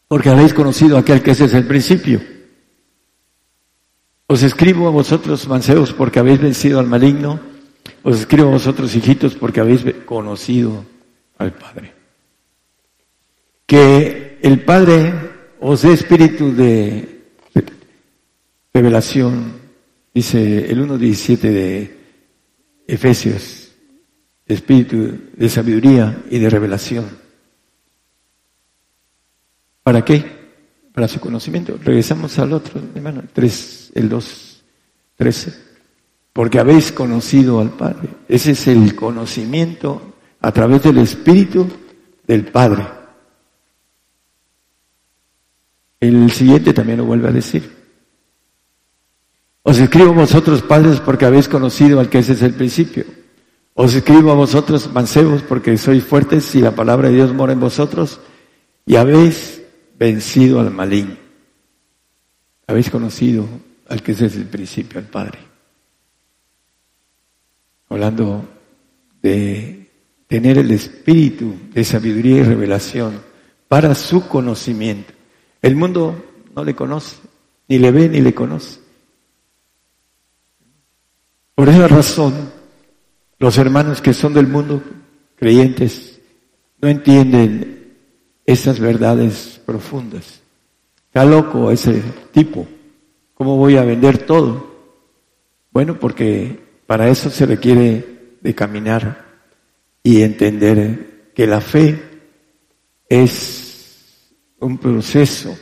porque habéis conocido a aquel que es el principio. Os escribo a vosotros, mancebos, porque habéis vencido al maligno. Os escribo a vosotros, hijitos, porque habéis conocido al Padre. Que el Padre os dé espíritu de revelación, dice el 1.17 de Efesios, espíritu de sabiduría y de revelación. ¿Para qué? Para su conocimiento. Regresamos al otro, hermano, 3, el 2, 13. Porque habéis conocido al Padre. Ese es el conocimiento a través del Espíritu del Padre. El siguiente también lo vuelve a decir. Os escribo vosotros, padres, porque habéis conocido al que ese es el principio. Os escribo a vosotros, mancebos, porque sois fuertes y la palabra de Dios mora en vosotros y habéis vencido al maligno. Habéis conocido al que es el principio, al Padre. Hablando de tener el espíritu de sabiduría y revelación para su conocimiento. El mundo no le conoce, ni le ve ni le conoce. Por esa razón, los hermanos que son del mundo, creyentes, no entienden esas verdades profundas. Está loco ese tipo. ¿Cómo voy a vender todo? Bueno, porque para eso se requiere de caminar y entender que la fe es un proceso.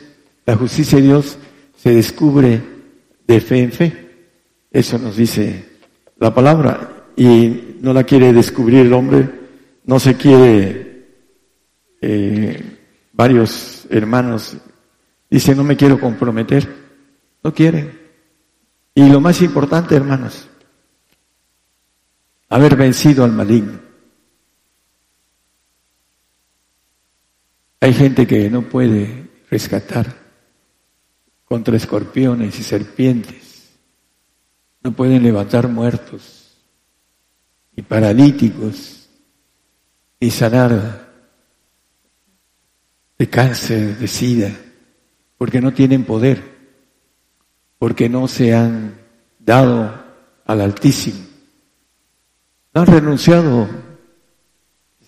La justicia de Dios se descubre de fe en fe. Eso nos dice la palabra. Y no la quiere descubrir el hombre, no se quiere, eh, varios hermanos dicen, no me quiero comprometer. No quieren. Y lo más importante, hermanos, haber vencido al maligno. Hay gente que no puede rescatar contra escorpiones y serpientes. No pueden levantar muertos y paralíticos y sanar de cáncer, de sida, porque no tienen poder, porque no se han dado al Altísimo. No han renunciado,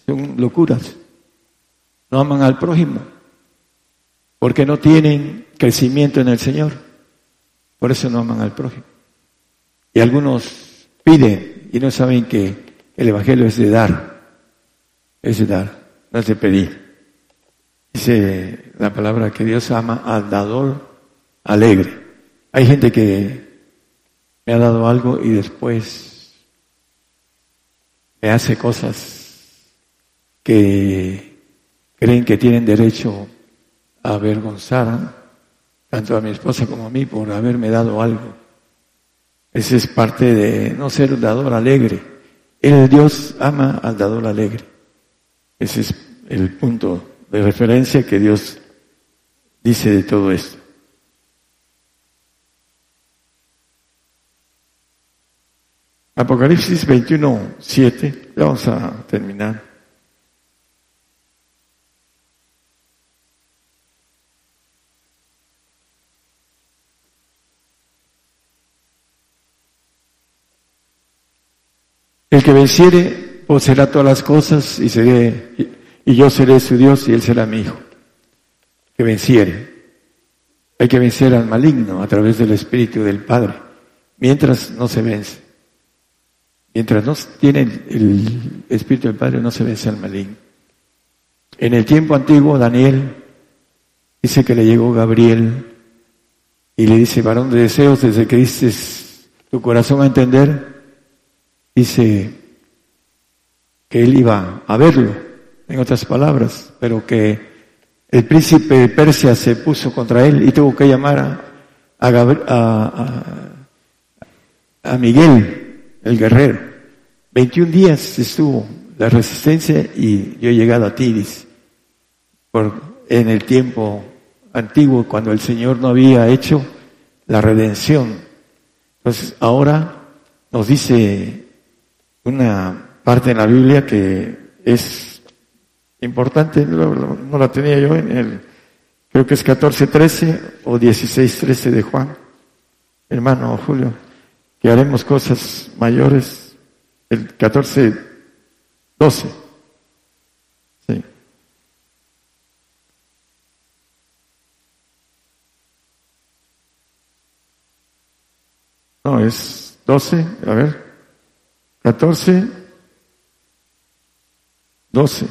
son locuras. No aman al prójimo, porque no tienen crecimiento en el Señor. Por eso no aman al prójimo. Y algunos piden y no saben que el Evangelio es de dar, es de dar, no es de pedir. Dice la palabra que Dios ama al dador alegre. Hay gente que me ha dado algo y después me hace cosas que creen que tienen derecho a avergonzar tanto a mi esposa como a mí por haberme dado algo. Ese es parte de no ser dador alegre. El Dios ama al dador alegre. Ese es el punto de referencia que Dios dice de todo esto. Apocalipsis 21, 7, vamos a terminar. El que venciere poseerá todas las cosas y, seré, yo seré su Dios y él será mi hijo. Que venciere. Hay que vencer al maligno a través del Espíritu del Padre, mientras no se vence. Mientras no tiene el Espíritu del Padre, no se vence al maligno. En el tiempo antiguo, Daniel dice que le llegó Gabriel y le dice, varón de deseos, desde que diste tu corazón a entender, dice que él iba a verlo, en otras palabras, pero que el príncipe Persia se puso contra él y tuvo que llamar a, Miguel, el guerrero. 21 días estuvo la resistencia y yo he llegado a ti, dice, por, en el tiempo antiguo, cuando el Señor no había hecho la redención. Entonces, ahora nos dice una parte en la Biblia que es importante, no, la tenía yo en el, creo que es 14.13 o 16.13 de Juan, hermano Julio, que haremos cosas mayores, el 14.12. Sí. No, es 12, a ver, 14, 12.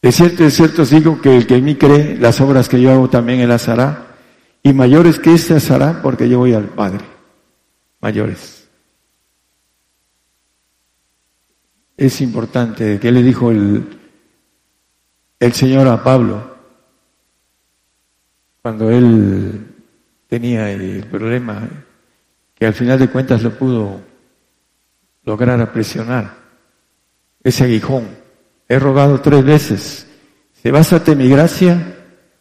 De cierto, de cierto os digo que el que en mí cree, las obras que yo hago también él las hará, y mayores que estas hará porque yo voy al Padre. Mayores. Es importante, que le dijo el, el Señor a Pablo cuando él tenía el problema que al final de cuentas lo pudo lograr aprisionar, ese aguijón. He rogado tres veces, se básate mi gracia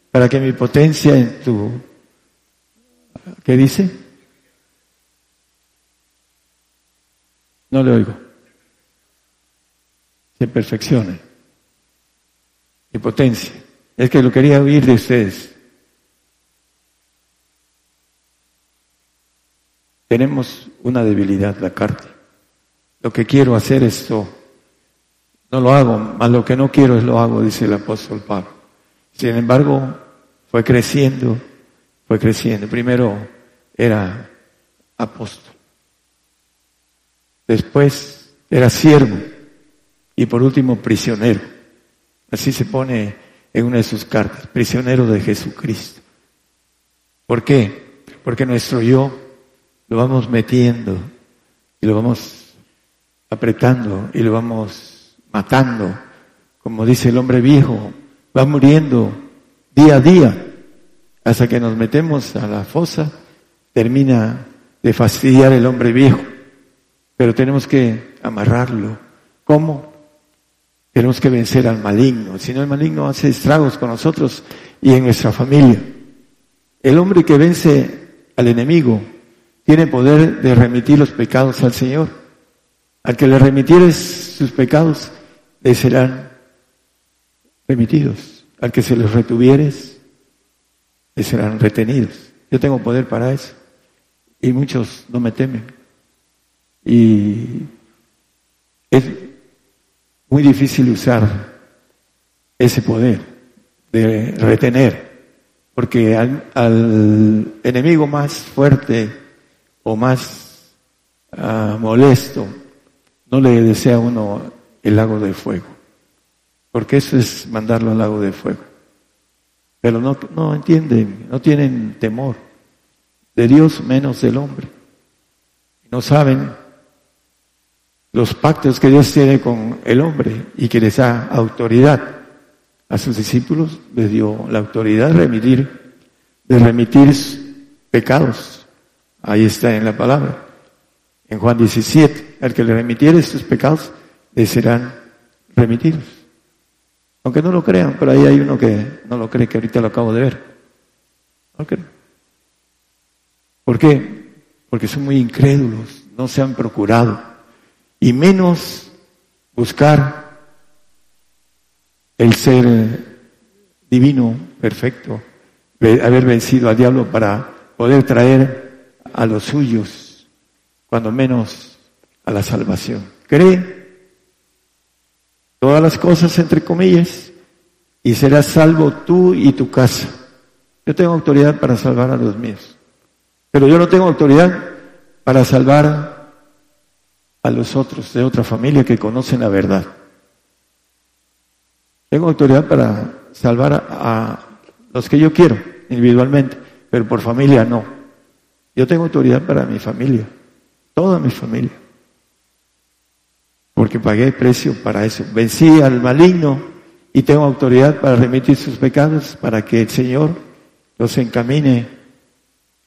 para que mi potencia en tu... ¿Qué dice? No le oigo. Se perfeccione. Mi potencia. Es que lo quería oír de ustedes. Tenemos una debilidad, la carne. Lo que quiero hacer esto, no lo hago, más lo que no quiero es lo hago, dice el apóstol Pablo. Sin embargo, fue creciendo, fue creciendo. Primero era apóstol. Después era siervo. Y por último, prisionero. Así se pone en una de sus cartas, prisionero de Jesucristo. ¿Por qué? Porque nuestro yo lo vamos metiendo y lo vamos apretando y lo vamos matando. Como dice el hombre viejo, va muriendo día a día hasta que nos metemos a la fosa, termina de fastidiar el hombre viejo. Pero tenemos que amarrarlo. ¿Cómo? Tenemos que vencer al maligno. Si no, el maligno hace estragos con nosotros y en nuestra familia. El hombre que vence al enemigo tiene poder de remitir los pecados al Señor. Al que le remitieres sus pecados, le serán remitidos. Al que se los retuvieres, le serán retenidos. Yo tengo poder para eso. Y muchos no me temen. Y es muy difícil usar ese poder de retener, porque al, al enemigo más fuerte o más ah, molesto no le desea uno el lago de fuego, porque eso es mandarlo al lago de fuego. Pero no, no entienden, no tienen temor de Dios menos del hombre. No saben los pactos que Dios tiene con el hombre y que les da autoridad. A sus discípulos les dio la autoridad de remitir, de remitir pecados. Ahí está en la palabra. En Juan 17, al que le remitiere sus pecados, le serán remitidos. Aunque no lo crean, pero ahí hay uno que no lo cree, que ahorita lo acabo de ver. No creen. ¿Por qué? Porque son muy incrédulos, no se han procurado. Y menos buscar el ser divino, perfecto, haber vencido al diablo para poder traer a los suyos, cuando menos a la salvación. Cree todas las cosas entre comillas y serás salvo tú y tu casa. Yo tengo autoridad para salvar a los míos. Pero yo no tengo autoridad para salvar a los otros de otra familia que conocen la verdad. Tengo autoridad para salvar a, a los que yo quiero individualmente, pero por familia no. Yo tengo autoridad para mi familia, toda mi familia, porque pagué el precio para eso. Vencí al maligno y tengo autoridad para remitir sus pecados, para que el Señor los encamine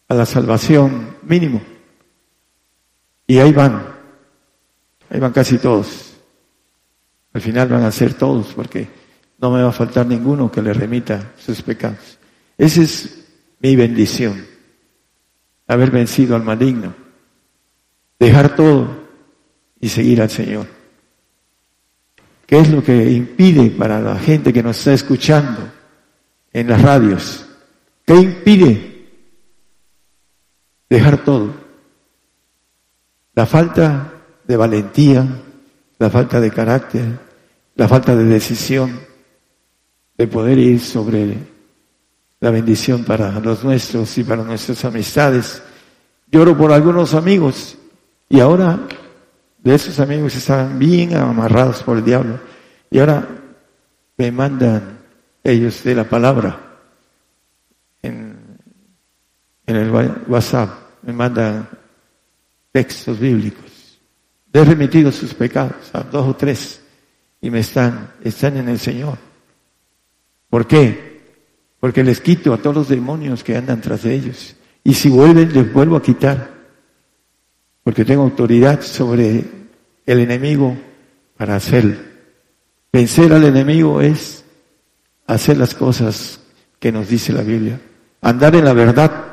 a la salvación mínimo. Y ahí van, ahí van casi todos. Al final van a ser todos porque no me va a faltar ninguno que le remita sus pecados. Esa es mi bendición, haber vencido al maligno, dejar todo y seguir al Señor. ¿Qué es lo que impide para la gente que nos está escuchando en las radios? ¿Qué impide dejar todo. La falta de valentía, la falta de carácter, la falta de decisión de poder ir sobre la bendición para los nuestros y para nuestras amistades. Lloro por algunos amigos y ahora de esos amigos estaban bien amarrados por el diablo y ahora me mandan ellos de la palabra en en el WhatsApp, me mandan textos bíblicos. He remitido sus pecados a dos o tres y me están, están en el Señor. ¿Por qué? Porque les quito a todos los demonios que andan tras de ellos. Y si vuelven, les vuelvo a quitar. Porque tengo autoridad sobre el enemigo para hacerlo. Vencer al enemigo es hacer las cosas que nos dice la Biblia. Andar en la verdad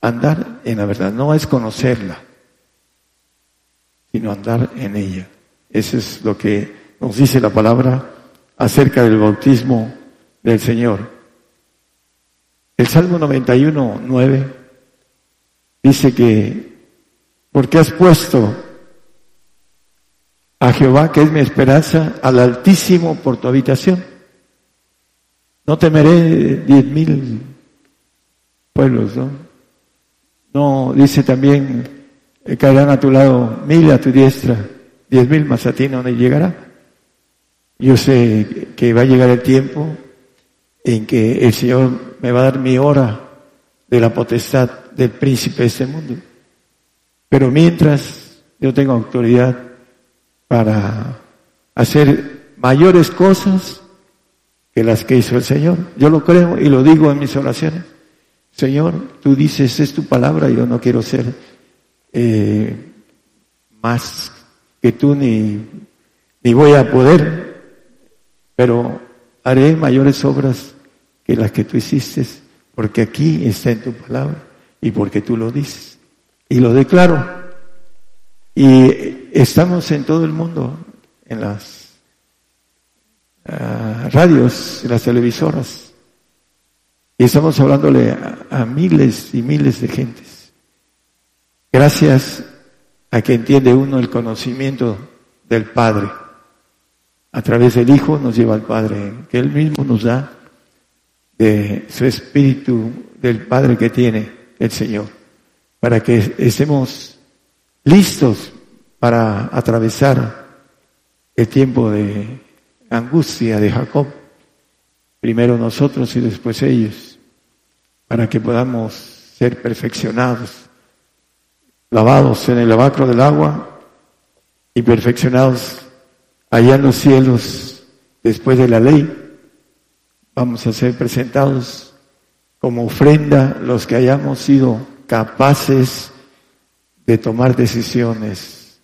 Andar en la verdad no es conocerla, sino andar en ella. Eso es lo que nos dice la palabra acerca del bautismo del Señor. El Salmo 91, 9 dice que, porque has puesto a Jehová, que es mi esperanza, al Altísimo por tu habitación. No temeré diez mil pueblos, ¿no? No, dice también, eh, caerán a tu lado mil a tu diestra diez mil más a ti no le llegará. Yo sé que va a llegar el tiempo en que el Señor me va a dar mi hora de la potestad del príncipe de este mundo. Pero mientras yo tengo autoridad para hacer mayores cosas que las que hizo el Señor. Yo lo creo y lo digo en mis oraciones. Señor, tú dices, es tu palabra, yo no quiero ser eh, más que tú ni, ni voy a poder, pero haré mayores obras que las que tú hiciste, porque aquí está en tu palabra y porque tú lo dices. Y lo declaro. Y estamos en todo el mundo, en las ah, radios, en las televisoras, y estamos hablándole a, a miles y miles de gentes. Gracias a que entiende uno el conocimiento del Padre. A través del Hijo nos lleva al Padre, que Él mismo nos da de su espíritu del Padre que tiene el Señor, para que estemos listos para atravesar el tiempo de angustia de Jacob, primero nosotros y después ellos, para que podamos ser perfeccionados, lavados en el lavacro del agua y perfeccionados allá en los cielos después de la ley vamos a ser presentados como ofrenda los que hayamos sido capaces de tomar decisiones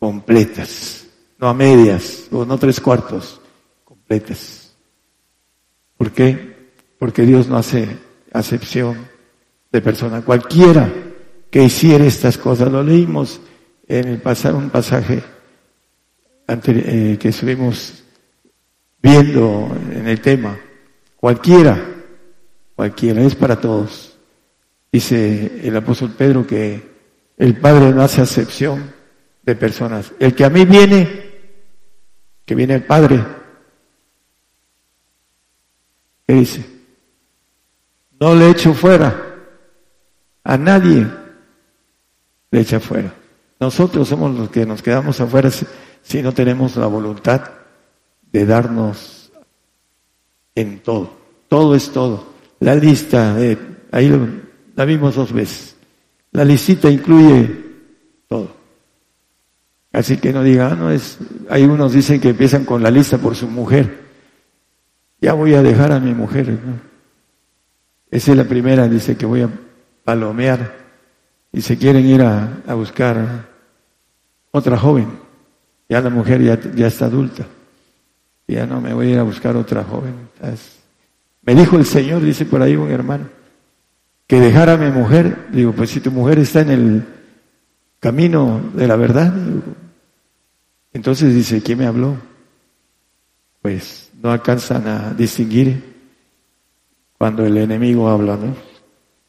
completas, no a medias o no tres cuartos, completas. ¿Por qué? Porque Dios no hace acepción de persona. Cualquiera que hiciera estas cosas, lo leímos en el pasar un pasaje eh, que estuvimos viendo en el tema. Cualquiera, cualquiera, es para todos. Dice el apóstol Pedro que el Padre no hace acepción de personas. El que a mí viene, que viene el Padre, ¿qué dice? No le echo fuera. A nadie le echa fuera. Nosotros somos los que nos quedamos afuera si, si no tenemos la voluntad de darnos en todo. Todo es todo. La lista, de, ahí la vimos dos veces. La listita incluye todo. Así que no diga, ah, no es, hay unos dicen que empiezan con la lista por su mujer. Ya voy a dejar a mi mujer. ¿no? Esa es la primera, dice que voy a palomear. Y se quieren ir a, a buscar otra joven. Ya la mujer ya, ya está adulta. Ya no me voy a ir a buscar otra joven. Me dijo el Señor, dice por ahí un hermano, que dejara a mi mujer. Digo, pues si tu mujer está en el camino de la verdad. entonces dice, ¿quién me habló? Pues no alcanzan a distinguir cuando el enemigo habla, ¿no?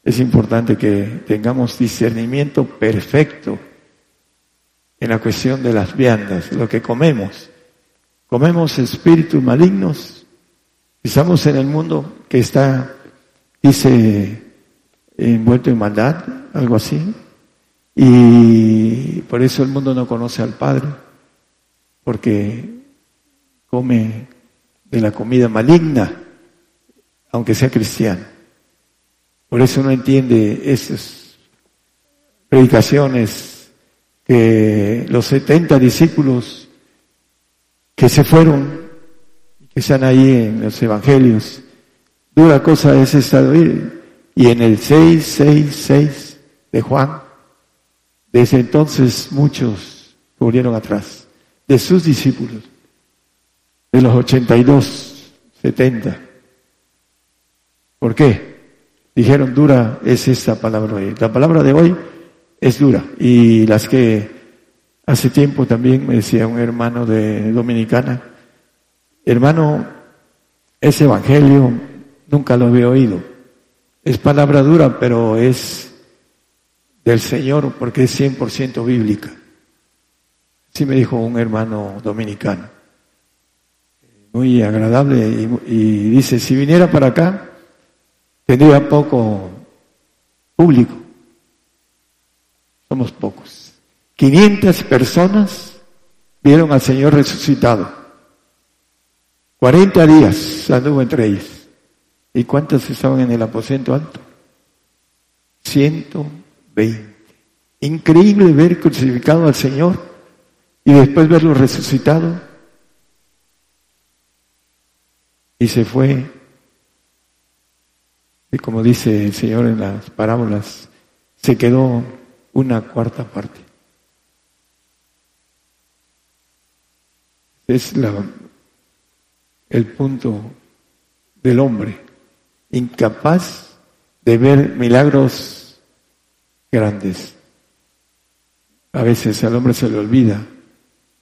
Es importante que tengamos discernimiento perfecto en la cuestión de las viandas, lo que comemos. Comemos espíritus malignos. Estamos en el mundo que está, dice, envuelto en maldad, algo así. Y por eso el mundo no conoce al Padre, porque come de la comida maligna, aunque sea cristiano. Por eso no entiende esas predicaciones que los 70 discípulos que se fueron, que están ahí en los evangelios, dura cosa es esta. Y en el 6, 6, 6 de Juan, desde entonces muchos volvieron atrás, de sus discípulos, de los 82, 70. ¿Por qué? Dijeron, dura es esta palabra hoy. La palabra de hoy es dura. Y las que hace tiempo también me decía un hermano de Dominicana, hermano, ese evangelio nunca lo había oído. Es palabra dura, pero es del Señor porque es 100% bíblica. Así me dijo un hermano dominicano. Muy agradable y, y dice, si viniera para acá, tendría poco público. Somos pocos. 500 personas vieron al Señor resucitado. 40 días anduvo entre ellos. ¿Y cuántos estaban en el aposento alto? 120. Increíble ver crucificado al Señor y después verlo resucitado. Y se fue. Y como dice el Señor en las parábolas, se quedó una cuarta parte. Es la, el punto del hombre, incapaz de ver milagros grandes. A veces al hombre se le olvida.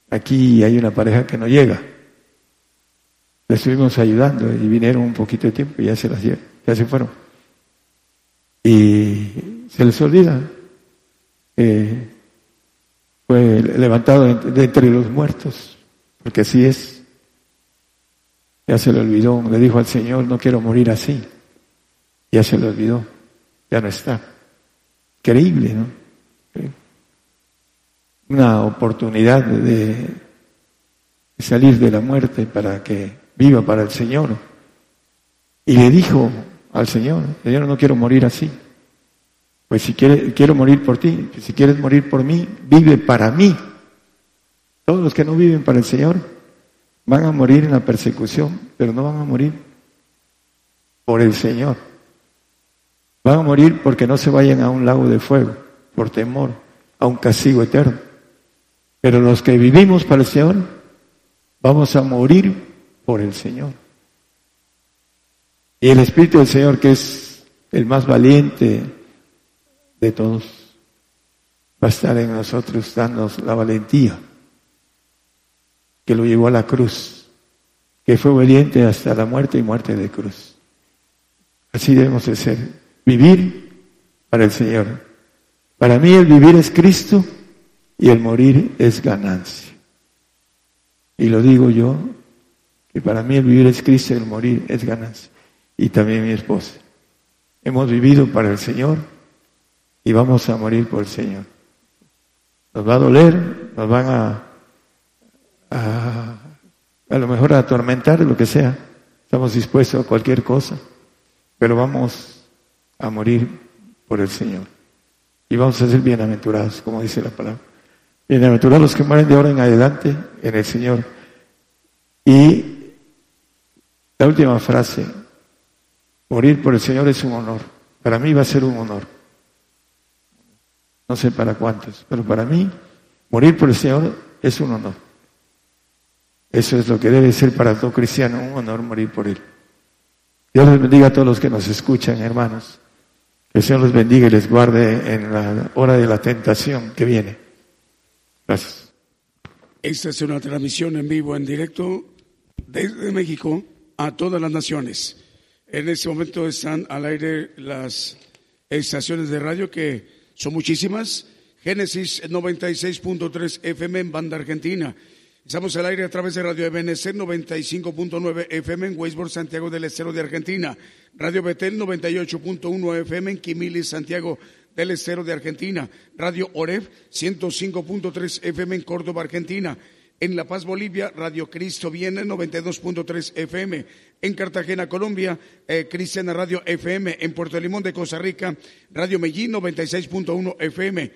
Aquí hay una pareja que no llega. Le estuvimos ayudando y vinieron un poquito de tiempo y ya se las ya se fueron. Y se les olvida. Eh, fue levantado de entre los muertos, porque así es. Ya se le olvidó, le dijo al Señor, no quiero morir así. Ya se le olvidó, ya no está. Increíble, ¿no? Una oportunidad de, salir de la muerte para que viva para el Señor. Y le dijo al Señor, Señor, no quiero morir así. Pues si quiere, quiero morir por ti, si quieres morir por mí, vive para mí. Todos los que no viven para el Señor van a morir en la persecución, pero no van a morir por el Señor. Van a morir porque no se vayan a un lago de fuego, por temor, a un castigo eterno. Pero los que vivimos para el Señor, vamos a morir por el Señor. Y el Espíritu del Señor, que es el más valiente de todos, va a estar en nosotros, dándonos la valentía que lo llevó a la cruz, que fue obediente hasta la muerte y muerte de cruz. Así debemos de ser, vivir para el Señor. Para mí el vivir es Cristo y el morir es ganancia. Y lo digo yo, que para mí el vivir es Cristo y el morir es ganancia. Y también mi esposa. Hemos vivido para el Señor y vamos a morir por el Señor. Nos va a doler, nos van a, a, a lo mejor a atormentar, lo que sea. Estamos dispuestos a cualquier cosa, pero vamos a morir por el Señor. Y vamos a ser bienaventurados, como dice la palabra. Bienaventurados los que mueren de ahora en adelante en el Señor. Y la última frase, morir por el Señor es un honor. Para mí va a ser un honor. No sé para cuántos, pero para mí morir por el Señor es un honor. Eso es lo que debe ser para todo cristiano, un honor morir por Él. Dios les bendiga a todos los que nos escuchan, hermanos. Que el Señor los bendiga y les guarde en la hora de la tentación que viene. Gracias. Esta es una transmisión en vivo, en directo, desde México a todas las naciones. En este momento están al aire las estaciones de radio que son muchísimas. Génesis 96.3 FM en banda argentina. Estamos al aire a través de Radio Ebenezer 95.9 FM en Weisborg, Santiago del Estero de Argentina. Radio Betel 98.1 FM en Quimili, Santiago del Estero de Argentina. Radio Oreb 105.3 FM en Córdoba, Argentina. En La Paz, Bolivia, Radio Cristo Viene 92.3 FM. En Cartagena, Colombia, eh, Cristiana Radio FM. En Puerto Limón de Costa Rica, Radio Medellín 96.1 FM.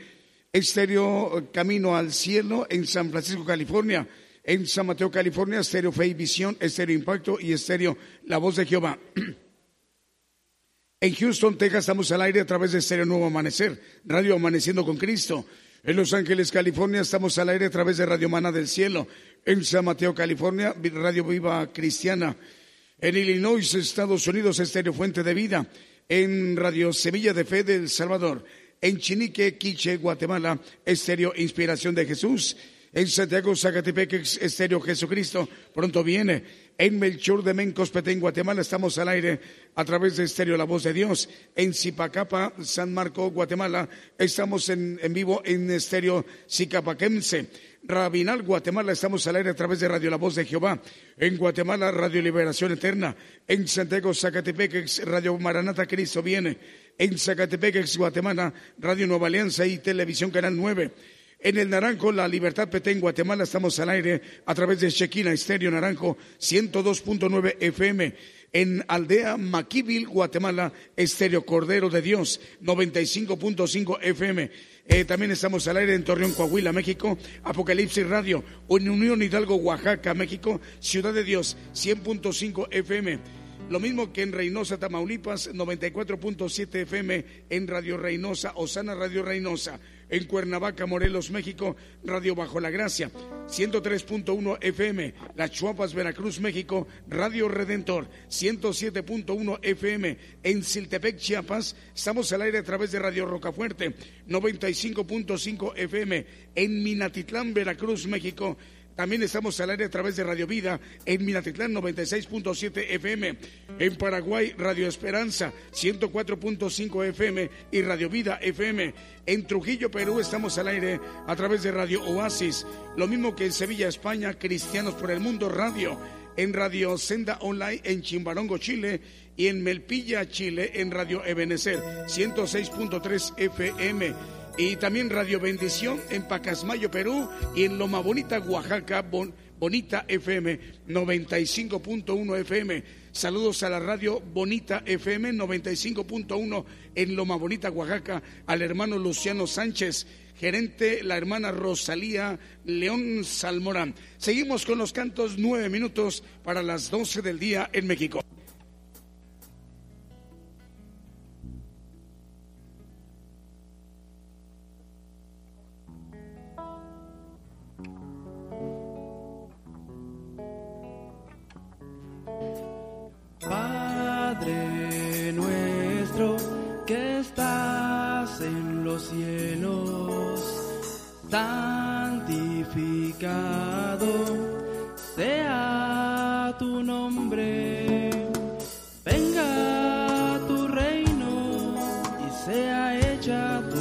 Estéreo eh, Camino al Cielo en San Francisco, California. En San Mateo, California, Estéreo Fe y Visión, Estéreo Impacto y Estéreo La Voz de Jehová. En Houston, Texas, estamos al aire a través de Estéreo Nuevo Amanecer, Radio Amaneciendo con Cristo. En Los Ángeles, California, estamos al aire a través de Radio Mana del Cielo. En San Mateo, California, Radio Viva Cristiana. En Illinois, Estados Unidos, Estéreo Fuente de Vida. En Radio Semilla de Fe del Salvador. En Chinique, Quiche, Guatemala, Estéreo Inspiración de Jesús. En Santiago, Zacatepec, Estéreo Jesucristo, pronto viene. En Melchor de Mencos, Petén, Guatemala, estamos al aire a través de Estéreo La Voz de Dios. En Zipacapa, San Marco, Guatemala, estamos en, en vivo en Estéreo Zicapaquense. Rabinal, Guatemala, estamos al aire a través de Radio La Voz de Jehová. En Guatemala, Radio Liberación Eterna. En Santiago, Zacatepec, Radio Maranata, Cristo viene. En Zacatepec, Guatemala, Radio Nueva Alianza y Televisión Canal 9 En el Naranjo, La Libertad Petén, Guatemala, estamos al aire a través de Chequina Estéreo Naranjo 102.9 FM. En Aldea Maquivil, Guatemala, Estéreo Cordero de Dios 95.5 FM. Eh, también estamos al aire en Torreón, Coahuila, México, Apocalipsis Radio, en Unión Hidalgo, Oaxaca, México, Ciudad de Dios 100.5 FM. Lo mismo que en Reynosa, Tamaulipas, 94.7 FM, en Radio Reynosa, Osana Radio Reynosa, en Cuernavaca, Morelos, México, Radio Bajo la Gracia, 103.1 FM, Las Chuapas, Veracruz, México, Radio Redentor, 107.1 FM, en Siltepec, Chiapas, estamos al aire a través de Radio Rocafuerte, 95.5 FM, en Minatitlán, Veracruz, México, también estamos al aire a través de Radio Vida en Minatitlán 96.7 FM, en Paraguay Radio Esperanza 104.5 FM y Radio Vida FM. En Trujillo, Perú estamos al aire a través de Radio Oasis, lo mismo que en Sevilla, España, Cristianos por el Mundo Radio, en Radio Senda Online en Chimbarongo, Chile. Y en Melpilla, Chile en Radio Ebenecer 106.3 FM y también Radio Bendición en Pacasmayo, Perú, y en Loma Bonita, Oaxaca, Bon- Bonita FM 95.1 FM. Saludos a la radio Bonita FM 95.1 en Loma Bonita, Oaxaca, al hermano Luciano Sánchez, gerente la hermana Rosalía León Salmorán. Seguimos con los cantos, nueve minutos para las 12 del día en México. Padre nuestro que estás en los cielos, santificado sea tu nombre. Venga tu reino y sea hecha tu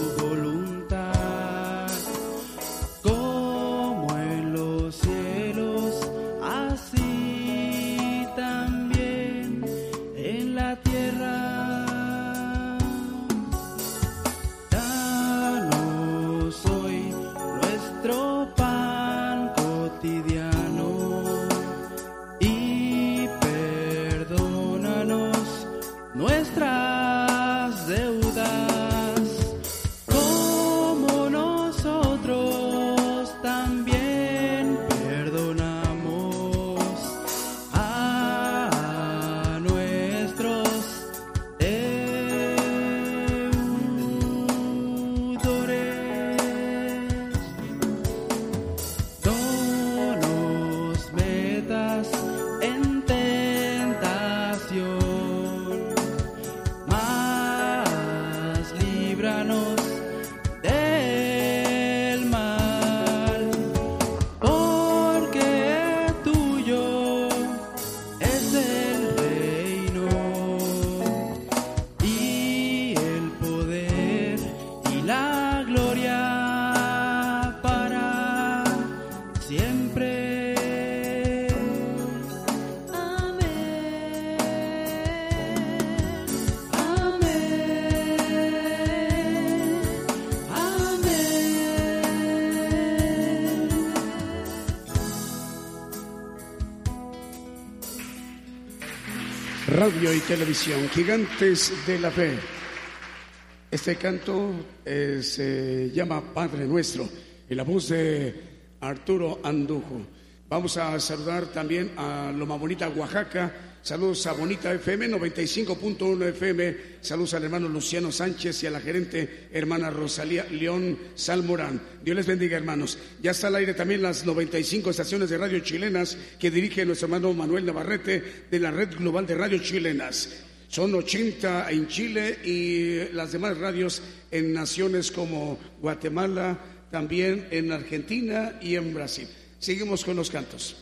Radio y televisión, gigantes de la fe. Este canto eh, se llama Padre Nuestro y la voz de Arturo Andujo. Vamos a saludar también a Loma Bonita, Oaxaca. Saludos a Bonita FM 95.1 FM. Saludos al hermano Luciano Sánchez y a la gerente hermana Rosalía León Salmorán. Dios les bendiga, hermanos. Ya está al aire también las 95 estaciones de radio chilenas que dirige nuestro hermano Manuel Navarrete de la Red Global de Radio Chilenas. Son 80 en Chile y las demás radios en naciones como Guatemala, también en Argentina y en Brasil. Seguimos con los cantos.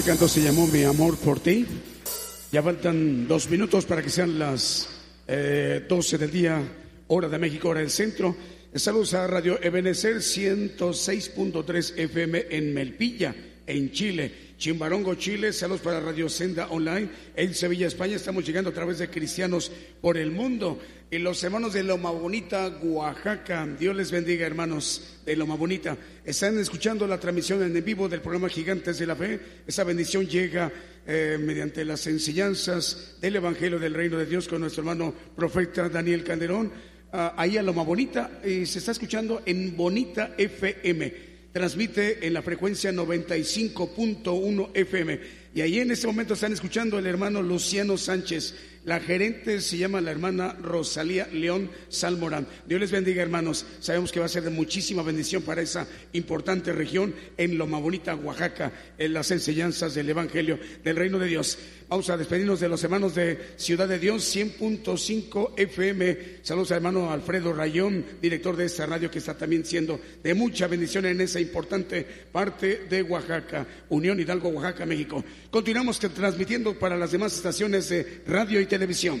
Este canto se llamó Mi amor por ti. Ya faltan dos minutos para que sean las eh, 12 del día, hora de México, hora del centro. Saludos a Radio Ebenecer 106.3 FM en Melpilla, en Chile. Chimbarongo, Chile. Saludos para Radio Senda Online. En Sevilla, España. Estamos llegando a través de Cristianos por el Mundo. Y los hermanos de Loma Bonita, Oaxaca. Dios les bendiga, hermanos de Loma Bonita. Están escuchando la transmisión en vivo del programa Gigantes de la Fe. Esa bendición llega eh, mediante las enseñanzas del Evangelio del Reino de Dios con nuestro hermano profeta Daniel Calderón. Ah, ahí a Loma Bonita. y se está escuchando en Bonita FM transmite en la frecuencia 95.1 FM. Y ahí en este momento están escuchando el hermano Luciano Sánchez. La gerente se llama la hermana Rosalía León Salmorán. Dios les bendiga, hermanos. Sabemos que va a ser de muchísima bendición para esa importante región en Loma Bonita, Oaxaca, en las enseñanzas del Evangelio del Reino de Dios. Vamos a despedirnos de los hermanos de Ciudad de Dios, 100.5 FM. Saludos al hermano Alfredo Rayón, director de esta radio que está también siendo de mucha bendición en esa importante parte de Oaxaca, Unión Hidalgo, Oaxaca, México. Continuamos transmitiendo para las demás estaciones de radio y televisión.